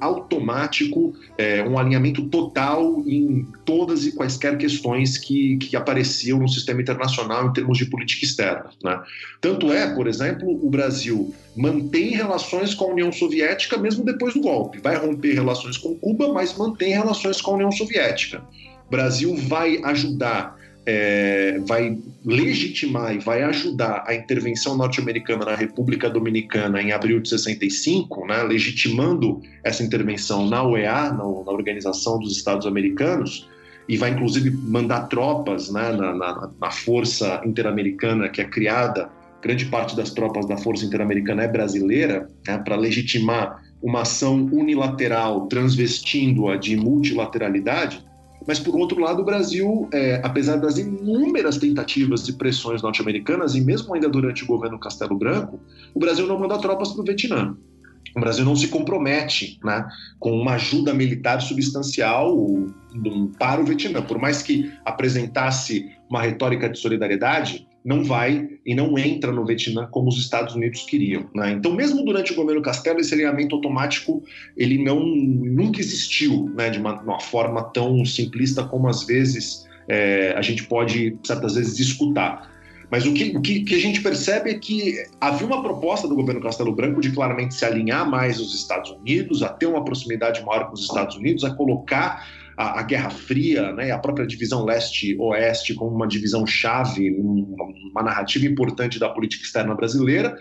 automático, é, um alinhamento total em todas e quaisquer questões que, que apareciam no sistema internacional em termos de política externa. Né? Tanto é, por exemplo, o Brasil mantém relações com a União Soviética mesmo depois do golpe. Vai romper relações com Cuba, mas mantém relações com a União Soviética. O Brasil vai ajudar, é, vai legitimar e vai ajudar a intervenção norte-americana na República Dominicana em abril de 65, né, legitimando essa intervenção na OEA, na, na Organização dos Estados Americanos, e vai inclusive mandar tropas né, na, na, na Força Interamericana que é criada grande parte das tropas da Força Interamericana é brasileira, né, para legitimar uma ação unilateral, transvestindo-a de multilateralidade. Mas, por outro lado, o Brasil, é, apesar das inúmeras tentativas e pressões norte-americanas, e mesmo ainda durante o governo Castelo Branco, o Brasil não manda tropas para o Vietnã. O Brasil não se compromete né, com uma ajuda militar substancial para o Vietnã. Por mais que apresentasse uma retórica de solidariedade, não vai e não entra no Vietnã como os Estados Unidos queriam. Né? Então, mesmo durante o governo Castelo, esse alinhamento automático ele não nunca existiu né, de uma, uma forma tão simplista como às vezes é, a gente pode certas vezes escutar. Mas o que, o que, a gente percebe é que havia uma proposta do governo Castelo Branco de claramente se alinhar mais aos Estados Unidos, a ter uma proximidade maior com os Estados Unidos, a colocar a, a Guerra Fria, né, a própria divisão leste-oeste como uma divisão chave, uma, uma narrativa importante da política externa brasileira,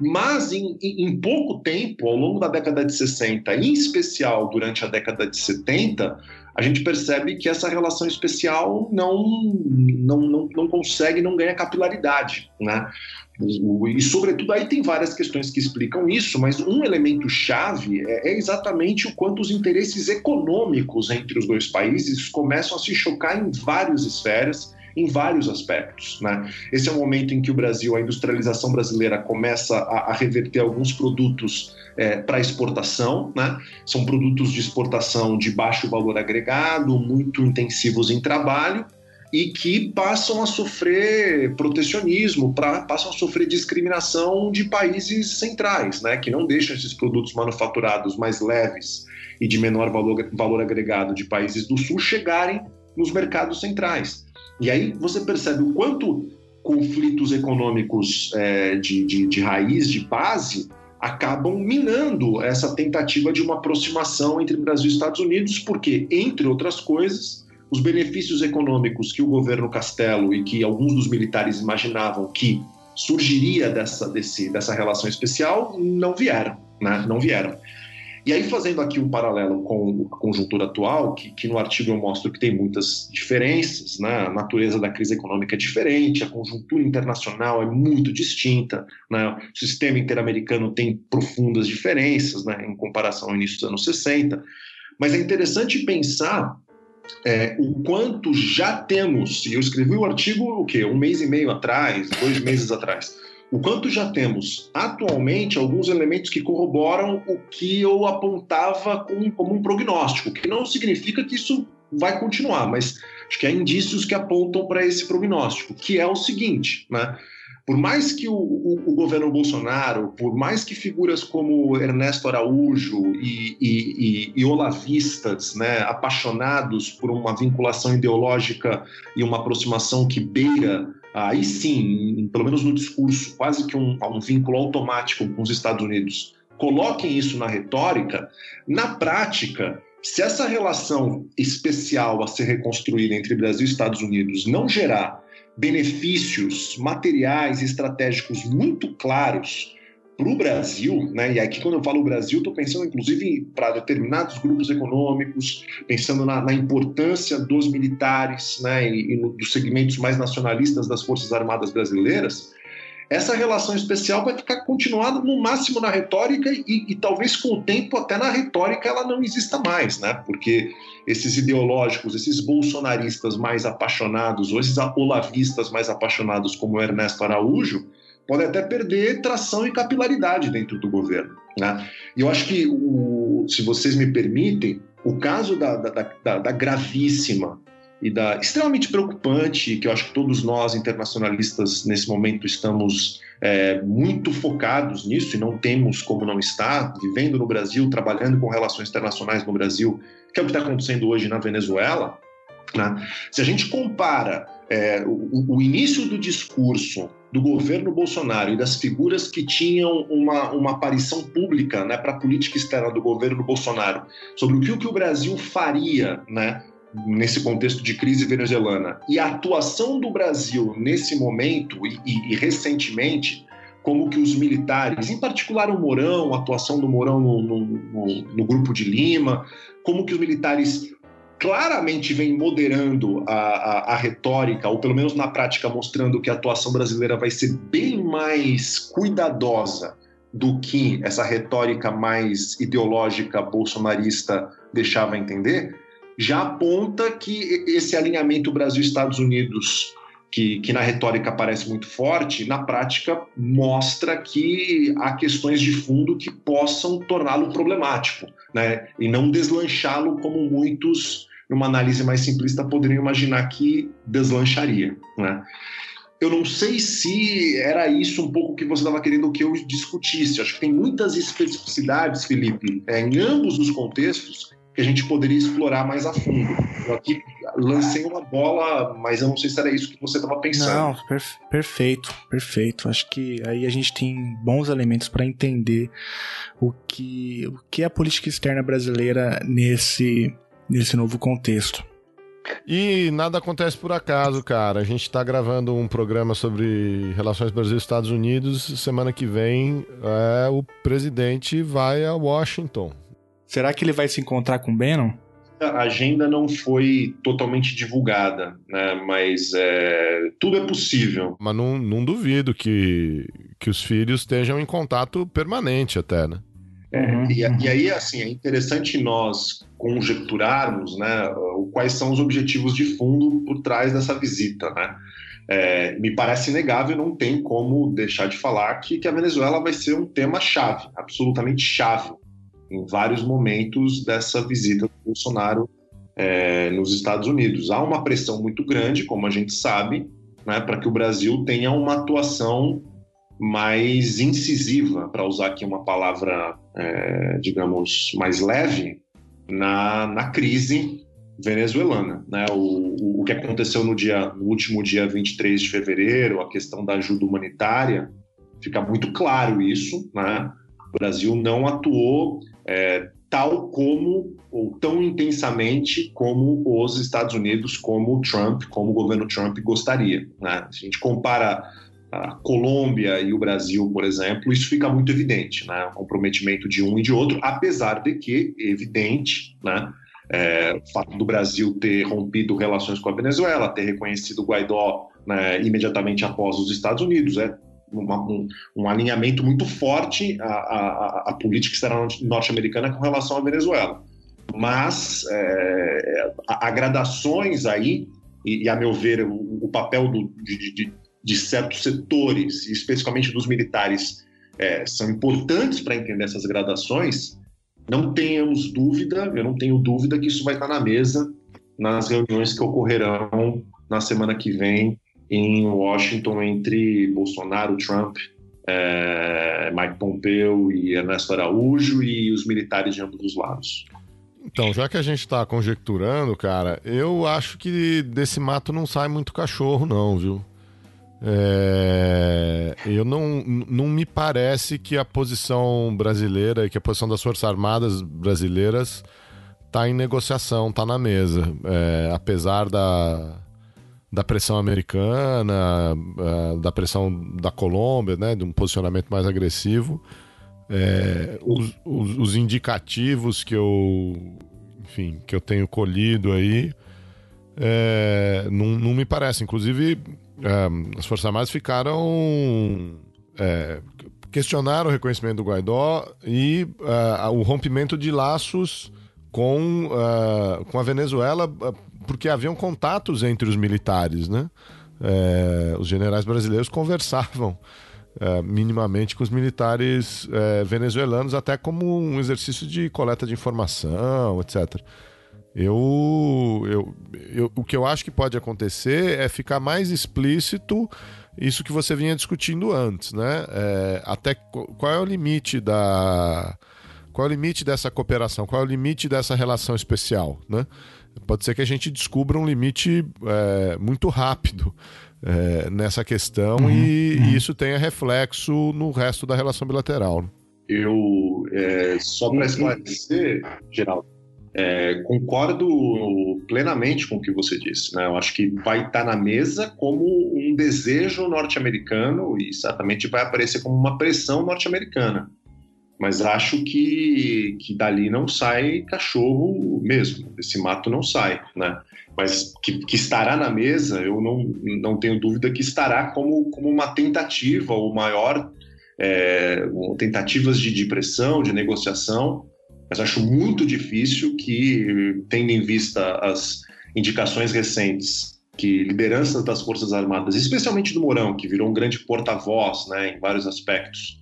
mas em, em, pouco tempo, ao longo da década de 60, em especial durante a década de 70, a gente percebe que essa relação especial não, não, não, não consegue, não ganha capilaridade. Né? E, sobretudo, aí tem várias questões que explicam isso, mas um elemento chave é, é, exatamente o quanto os interesses econômicos entre os dois países começam a se chocar em várias esferas, em vários aspectos. Né? Esse é o momento em que o Brasil, a industrialização brasileira, começa a, a reverter alguns produtos é, para exportação. Né? São produtos de exportação de baixo valor agregado, muito intensivos em trabalho e que passam a sofrer protecionismo, pra, passam a sofrer discriminação de países centrais, né, que não deixam esses produtos manufaturados mais leves e de menor valor, valor agregado de países do sul chegarem nos mercados centrais. E aí você percebe o quanto conflitos econômicos é, de, de, de raiz, de base, acabam minando essa tentativa de uma aproximação entre Brasil e Estados Unidos, porque, entre outras coisas, os benefícios econômicos que o governo Castelo e que alguns dos militares imaginavam que surgiria dessa, desse, dessa relação especial não vieram, né? Não vieram. E aí, fazendo aqui um paralelo com a conjuntura atual, que, que no artigo eu mostro que tem muitas diferenças, né? a natureza da crise econômica é diferente, a conjuntura internacional é muito distinta, né? o sistema interamericano tem profundas diferenças né? em comparação ao início dos anos 60. Mas é interessante pensar é, o quanto já temos, e eu escrevi o artigo o quê? um mês e meio atrás, dois meses atrás, o quanto já temos atualmente alguns elementos que corroboram o que eu apontava como, como um prognóstico, que não significa que isso vai continuar, mas acho que há indícios que apontam para esse prognóstico, que é o seguinte, né? Por mais que o, o, o, governo Bolsonaro, por mais que figuras como Ernesto Araújo e, e, e, e olavistas, né, apaixonados por uma vinculação ideológica e uma aproximação que beira, aí sim, pelo menos no discurso, quase que um, um vínculo automático com os Estados Unidos, coloquem isso na retórica, na prática, se essa relação especial a ser reconstruída entre Brasil e Estados Unidos não gerar benefícios materiais e estratégicos muito claros para o Brasil, né? e aqui quando eu falo Brasil, estou pensando inclusive para determinados grupos econômicos, pensando na, na importância dos militares né? e, e no, dos segmentos mais nacionalistas das Forças Armadas brasileiras, essa relação especial vai ficar continuada no máximo na retórica e, e, talvez com o tempo até na retórica ela não exista mais, né? Porque esses ideológicos, esses bolsonaristas mais apaixonados ou esses olavistas mais apaixonados como Ernesto Araújo podem até perder tração e capilaridade dentro do governo, né? E eu acho que, o, se vocês me permitem, o caso da, da, da, da gravíssima e da extremamente preocupante, que eu acho que todos nós internacionalistas nesse momento estamos é, muito focados nisso e não temos como não estar, vivendo no Brasil, trabalhando com relações internacionais no Brasil, que é o que está acontecendo hoje na Venezuela. Né? Se a gente compara é, o, o início do discurso do governo Bolsonaro e das figuras que tinham uma, uma aparição pública né, para a política externa do governo Bolsonaro sobre o que o, que o Brasil faria né, nesse contexto de crise venezuelana. E a atuação do Brasil nesse momento e, e, e, recentemente, como que os militares, em particular o Mourão, a atuação do Mourão no, no, no, no grupo de Lima, como que os militares claramente vêm moderando a, a, a, retórica, ou pelo menos na prática mostrando que a atuação brasileira vai ser bem mais cuidadosa do que essa retórica mais ideológica bolsonarista deixava entender, já aponta que esse alinhamento Brasil-Estados Unidos, que, que na retórica parece muito forte, na prática mostra que há questões de fundo que possam torná-lo problemático, né? e não deslanchá-lo como muitos, numa análise mais simplista, poderiam imaginar que deslancharia. Né? Eu não sei se era isso um pouco que você estava querendo que eu discutisse. Acho que tem muitas especificidades, Felipe, é, em ambos os contextos, que a gente poderia explorar mais a fundo. Eu aqui lancei uma bola, mas eu não sei se era isso que você estava pensando. Não, perfe perfeito, perfeito. Acho que aí a gente tem bons elementos para entender o que, o que é a política externa brasileira nesse, nesse novo contexto. E nada acontece por acaso, cara. A gente está gravando um programa sobre relações Brasil-Estados Unidos. Semana que vem, é, o presidente vai a Washington Será que ele vai se encontrar com o Bannon? A agenda não foi totalmente divulgada, né? mas é, tudo é possível. Mas não, não duvido que, que os filhos estejam em contato permanente até, né? É, uhum. e, e, aí, assim, é interessante nós conjecturarmos né, quais são os objetivos de fundo por trás dessa visita, né? É, me parece inegável, não tem como deixar de falar que, que a Venezuela vai ser um tema chave, absolutamente chave, em vários momentos dessa visita do Bolsonaro é, nos Estados Unidos. Há uma pressão muito grande, como a gente sabe, né, para que o Brasil tenha uma atuação mais incisiva, para usar aqui uma palavra, é, digamos, mais leve, na, na crise venezuelana. Né? O, o, que aconteceu no, dia, no último dia 23 de fevereiro, a questão da ajuda humanitária, fica muito claro isso. Né? O Brasil não atuou é, tal como ou tão intensamente como os Estados Unidos, como o Trump, como o governo Trump gostaria. Né? Se a gente compara a Colômbia e o Brasil, por exemplo, isso fica muito evidente, né? O comprometimento de um e de outro, apesar de que, evidente, né? É, o fato do Brasil ter rompido relações com a Venezuela, ter reconhecido o Guaidó né, imediatamente após os Estados Unidos, é uma, um, um, alinhamento muito forte à, à, à política externa norte-americana com relação à Venezuela. Mas é, há gradações aí, e, e, a meu ver, o, o papel do, de, de, de, certos setores, especificamente dos militares, é, são importantes para entender essas gradações. Não tenhamos dúvida, eu não tenho dúvida que isso vai estar na mesa nas reuniões que ocorrerão na semana que vem em Washington entre Bolsonaro, Trump, é, Mike Pompeo e Ernesto Araújo e os militares de ambos os lados. Então, já que a gente está conjecturando, cara, eu acho que desse mato não sai muito cachorro, não, viu? É... Eu não, não me parece que a posição brasileira e que a posição das Forças Armadas brasileiras está em negociação, está na mesa. É, apesar da, da pressão americana, uh, da pressão da Colômbia, né, de um posicionamento mais agressivo. É, os, os, os, indicativos que eu, enfim, que eu tenho colhido aí, é, não, não, me parece. Inclusive, é, as Forças Armadas ficaram. É, questionaram o reconhecimento do Guaidó e uh, o rompimento de laços com, uh, com a Venezuela porque haviam contatos entre os militares, né? É, os generais brasileiros conversavam é, minimamente com os militares é, venezuelanos, até como um exercício de coleta de informação, etc. Eu, eu, eu, o que eu acho que pode acontecer é ficar mais explícito isso que você vinha discutindo antes, né? É, até qual é o limite da qual é o limite dessa cooperação? Qual é o limite dessa relação especial, né? Pode ser que a gente descubra um limite é, muito rápido é, nessa questão uhum, e, uhum. e, isso tenha reflexo no resto da relação bilateral. Eu, é, só para esclarecer, Geraldo, é, concordo plenamente com o que você disse. Né? Eu acho que vai estar na mesa como um desejo norte-americano e certamente vai aparecer como uma pressão norte-americana mas acho que, que dali não sai cachorro mesmo, esse mato não sai, né? Mas que, que estará na mesa, eu não, não tenho dúvida que estará como, como uma tentativa, ou maior, é, tentativas de, de pressão, de negociação, mas acho muito difícil que, tendo em vista as indicações recentes que lideranças das Forças Armadas, especialmente do Mourão, que virou um grande porta-voz né, em vários aspectos,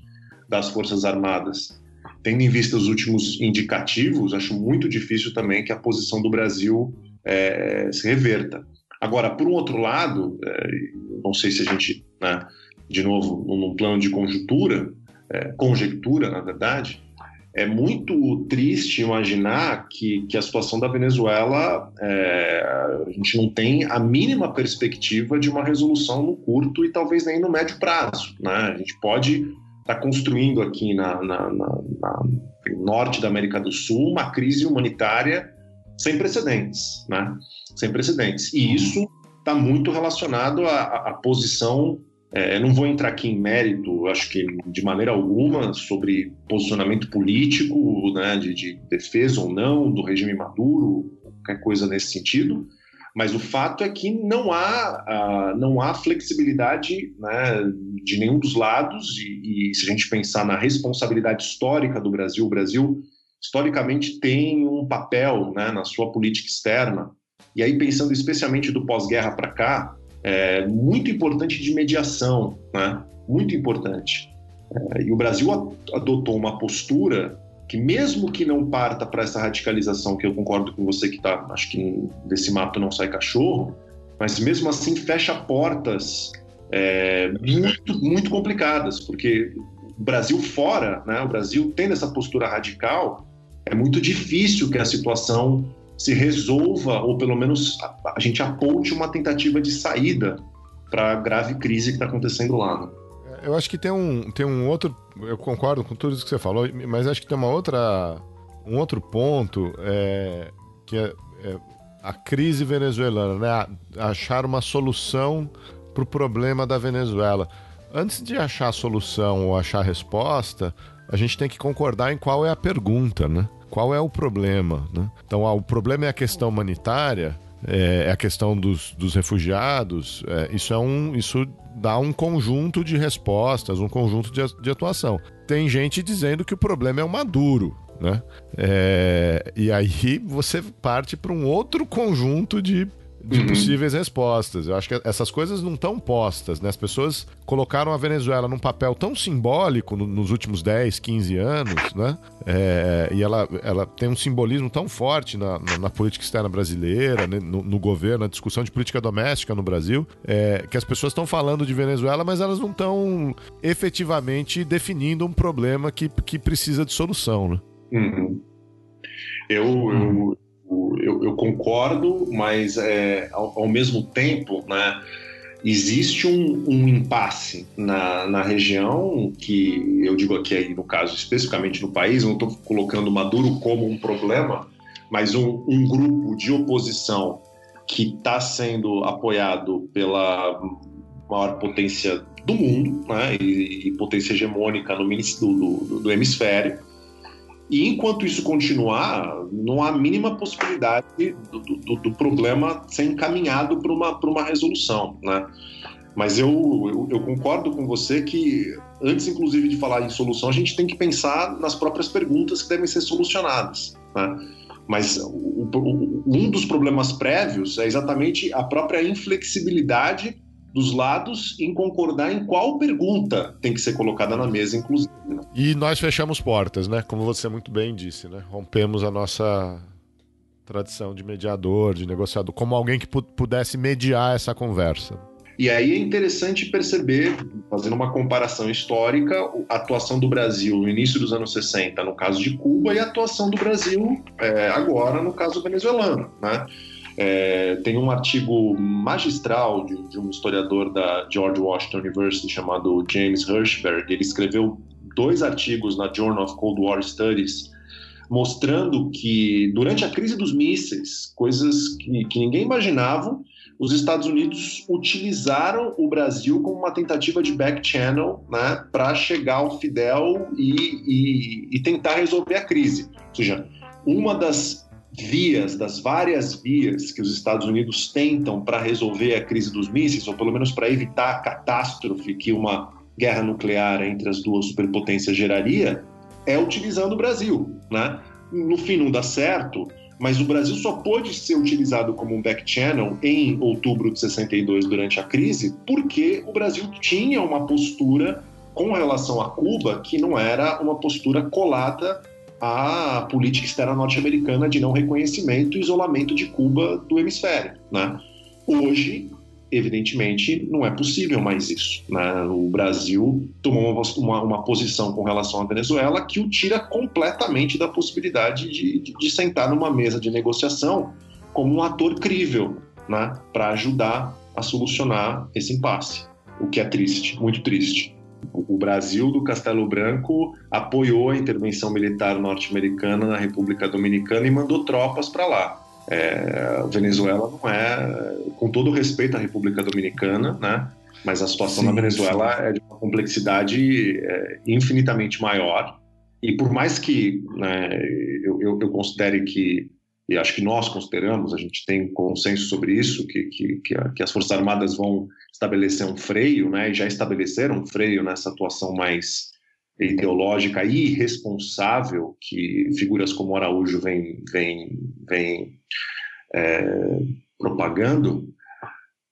das Forças Armadas. Tendo em vista os últimos indicativos, acho muito difícil também que a posição do Brasil é, se reverta. Agora, por um outro lado, é, não sei se a gente, né, de novo, num plano de conjuntura, é, conjectura, na verdade, é muito triste imaginar que, que a situação da Venezuela, é, a gente não tem a mínima perspectiva de uma resolução no curto e talvez nem no médio prazo. Né? A gente pode está construindo aqui na, na, na, na, no norte da América do Sul uma crise humanitária sem precedentes, né? Sem precedentes. E isso está muito relacionado à, à posição. É, não vou entrar aqui em mérito, acho que de maneira alguma, sobre posicionamento político, né, de, de defesa ou não do regime Maduro, qualquer coisa nesse sentido mas o fato é que não há, uh, não há flexibilidade né, de nenhum dos lados, e, e, se a gente pensar na responsabilidade histórica do Brasil, o Brasil historicamente tem um papel né, na sua política externa, e aí pensando especialmente do pós-guerra para cá, é muito importante de mediação, né, muito importante. É, e o Brasil adotou uma postura que mesmo que não parta para essa radicalização, que eu concordo com você que tá, acho que desse mato não sai cachorro, mas mesmo assim fecha portas é, muito, muito complicadas, porque o Brasil fora, né, o Brasil tendo essa postura radical, é muito difícil que a situação se resolva, ou pelo menos a, a gente aponte uma tentativa de saída para a grave crise que está acontecendo lá. Né? Eu acho que tem um, tem um outro. Eu concordo com tudo isso que você falou, mas acho que tem uma outra, um outro ponto é, que é, é a crise venezuelana, né? Achar uma solução para o problema da Venezuela. Antes de achar a solução ou achar a resposta, a gente tem que concordar em qual é a pergunta, né? Qual é o problema, né? Então, ah, o problema é a questão humanitária, é, é a questão dos, dos refugiados. É, isso é um, isso dá um conjunto de respostas, um conjunto de, de atuação. Tem gente dizendo que o problema é o Maduro, né? É, e aí você parte para um outro conjunto de de uhum. possíveis respostas. Eu acho que essas coisas não estão postas, né? As pessoas colocaram a Venezuela num papel tão simbólico no, nos últimos 10, 15 anos, né? É, e ela, ela tem um simbolismo tão forte na, na, na política externa brasileira, né? no, no, governo, na discussão de política doméstica no Brasil, é, que as pessoas estão falando de Venezuela, mas elas não estão efetivamente definindo um problema que, que precisa de solução, né? Uhum. Eu, eu, eu, eu concordo, mas é, ao, ao, mesmo tempo, né, existe um, um impasse na, na, região que eu digo aqui aí no caso especificamente no país, não estou colocando Maduro como um problema, mas um, um grupo de oposição que está sendo apoiado pela maior potência do mundo, né, e, e potência hegemônica no do, do, do hemisfério, e enquanto isso continuar, não há a mínima possibilidade do, do, do problema ser encaminhado para uma, uma resolução, né? Mas eu, eu, eu, concordo com você que, antes inclusive de falar em solução, a gente tem que pensar nas próprias perguntas que devem ser solucionadas. Né? Mas o, o, um dos problemas prévios é exatamente a própria inflexibilidade dos lados em concordar em qual pergunta tem que ser colocada na mesa, inclusive. Né? E nós fechamos portas, né? Como você muito bem disse, né? Rompemos a nossa tradição de mediador, de negociador, como alguém que pudesse mediar essa conversa. E aí é interessante perceber, fazendo uma comparação histórica, a atuação do Brasil no início dos anos 60, no caso de Cuba, e a atuação do Brasil é, agora, no caso venezuelano, né? É, tem um artigo magistral de, de, um historiador da George Washington University chamado James Hirschberg. Ele escreveu dois artigos na Journal of Cold War Studies mostrando que durante a crise dos mísseis, coisas que, que ninguém imaginava, os Estados Unidos utilizaram o Brasil como uma tentativa de back channel né, para chegar ao Fidel e, e, e tentar resolver a crise. Ou seja, uma das vias, das várias vias que os Estados Unidos tentam para resolver a crise dos mísseis, ou pelo menos para evitar a catástrofe que uma guerra nuclear entre as duas superpotências geraria, é utilizando o Brasil. Né? No fim não dá certo, mas o Brasil só pôde ser utilizado como um back channel em outubro de 62 durante a crise, porque o Brasil tinha uma postura com relação a Cuba que não era uma postura colada a política externa norte-americana de não reconhecimento e isolamento de Cuba do hemisfério. Né? Hoje, evidentemente, não é possível mais isso. Né? O Brasil tomou uma, uma, posição com relação à Venezuela que o tira completamente da possibilidade de, de, de sentar numa mesa de negociação como um ator crível né? para ajudar a solucionar esse impasse, o que é triste, muito triste. O Brasil do Castelo Branco apoiou a intervenção militar norte-americana na República Dominicana e mandou tropas para lá. É, a Venezuela não é, com todo respeito à República Dominicana, né? Mas a situação sim, na Venezuela sim. é de uma complexidade é, infinitamente maior. E por mais que né, eu, eu, eu considere que e acho que nós consideramos, a gente tem consenso sobre isso, que, que, que, a, que, as Forças Armadas vão estabelecer um freio, né, e já estabeleceram um freio nessa atuação mais ideológica e irresponsável que figuras como Araújo vem, vem, vem é, propagando,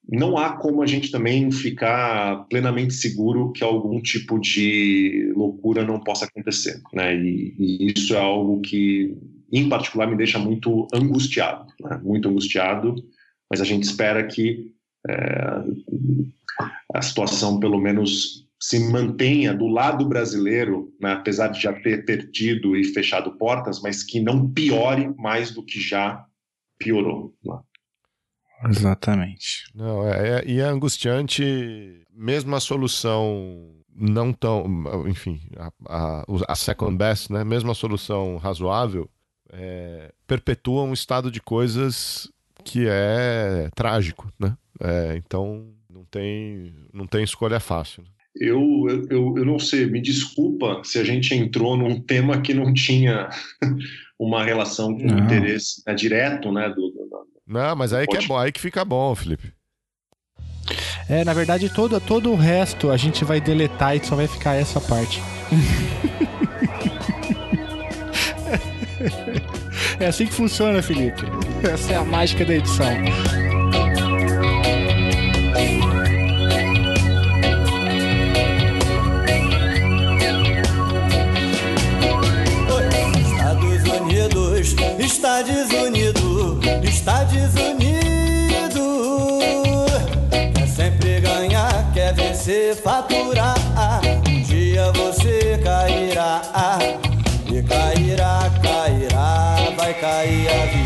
não há como a gente também ficar plenamente seguro que algum tipo de loucura não possa acontecer, né? E, e isso é algo que, em particular, me deixa muito angustiado, né? muito angustiado. Mas a gente espera que é, a situação, pelo menos, se mantenha do lado brasileiro, né? apesar de já ter perdido e fechado portas, mas que não piore mais do que já piorou. Né? Exatamente. Não, é, é, e é angustiante, mesmo a solução não tão, enfim, a, a, a second best, né? Mesmo a solução razoável, é, perpetua um estado de coisas que é trágico, né? É, então não tem, não tem escolha fácil. Né? Eu, eu, eu não sei, me desculpa se a gente entrou num tema que não tinha uma relação com não. interesse né, direto, né, do, não, mas aí que é bom, aí que fica bom, Felipe. É, na verdade, todo, todo o resto a gente vai deletar e só vai ficar essa parte. é assim que funciona, Felipe. Essa é a mágica da edição. Estados Unidos, Estados Unidos. Quer sempre ganhar, quer vencer, faturar. Um dia você cairá e cairá. Vai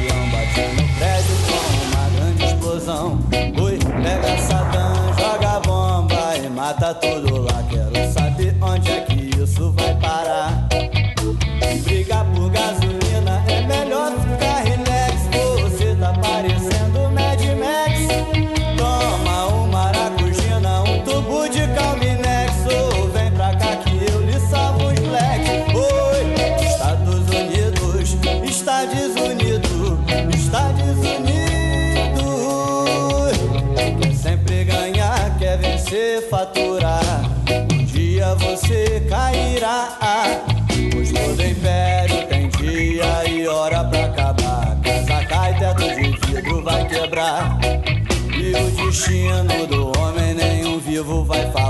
destino do homem nenhum vivo vai falar.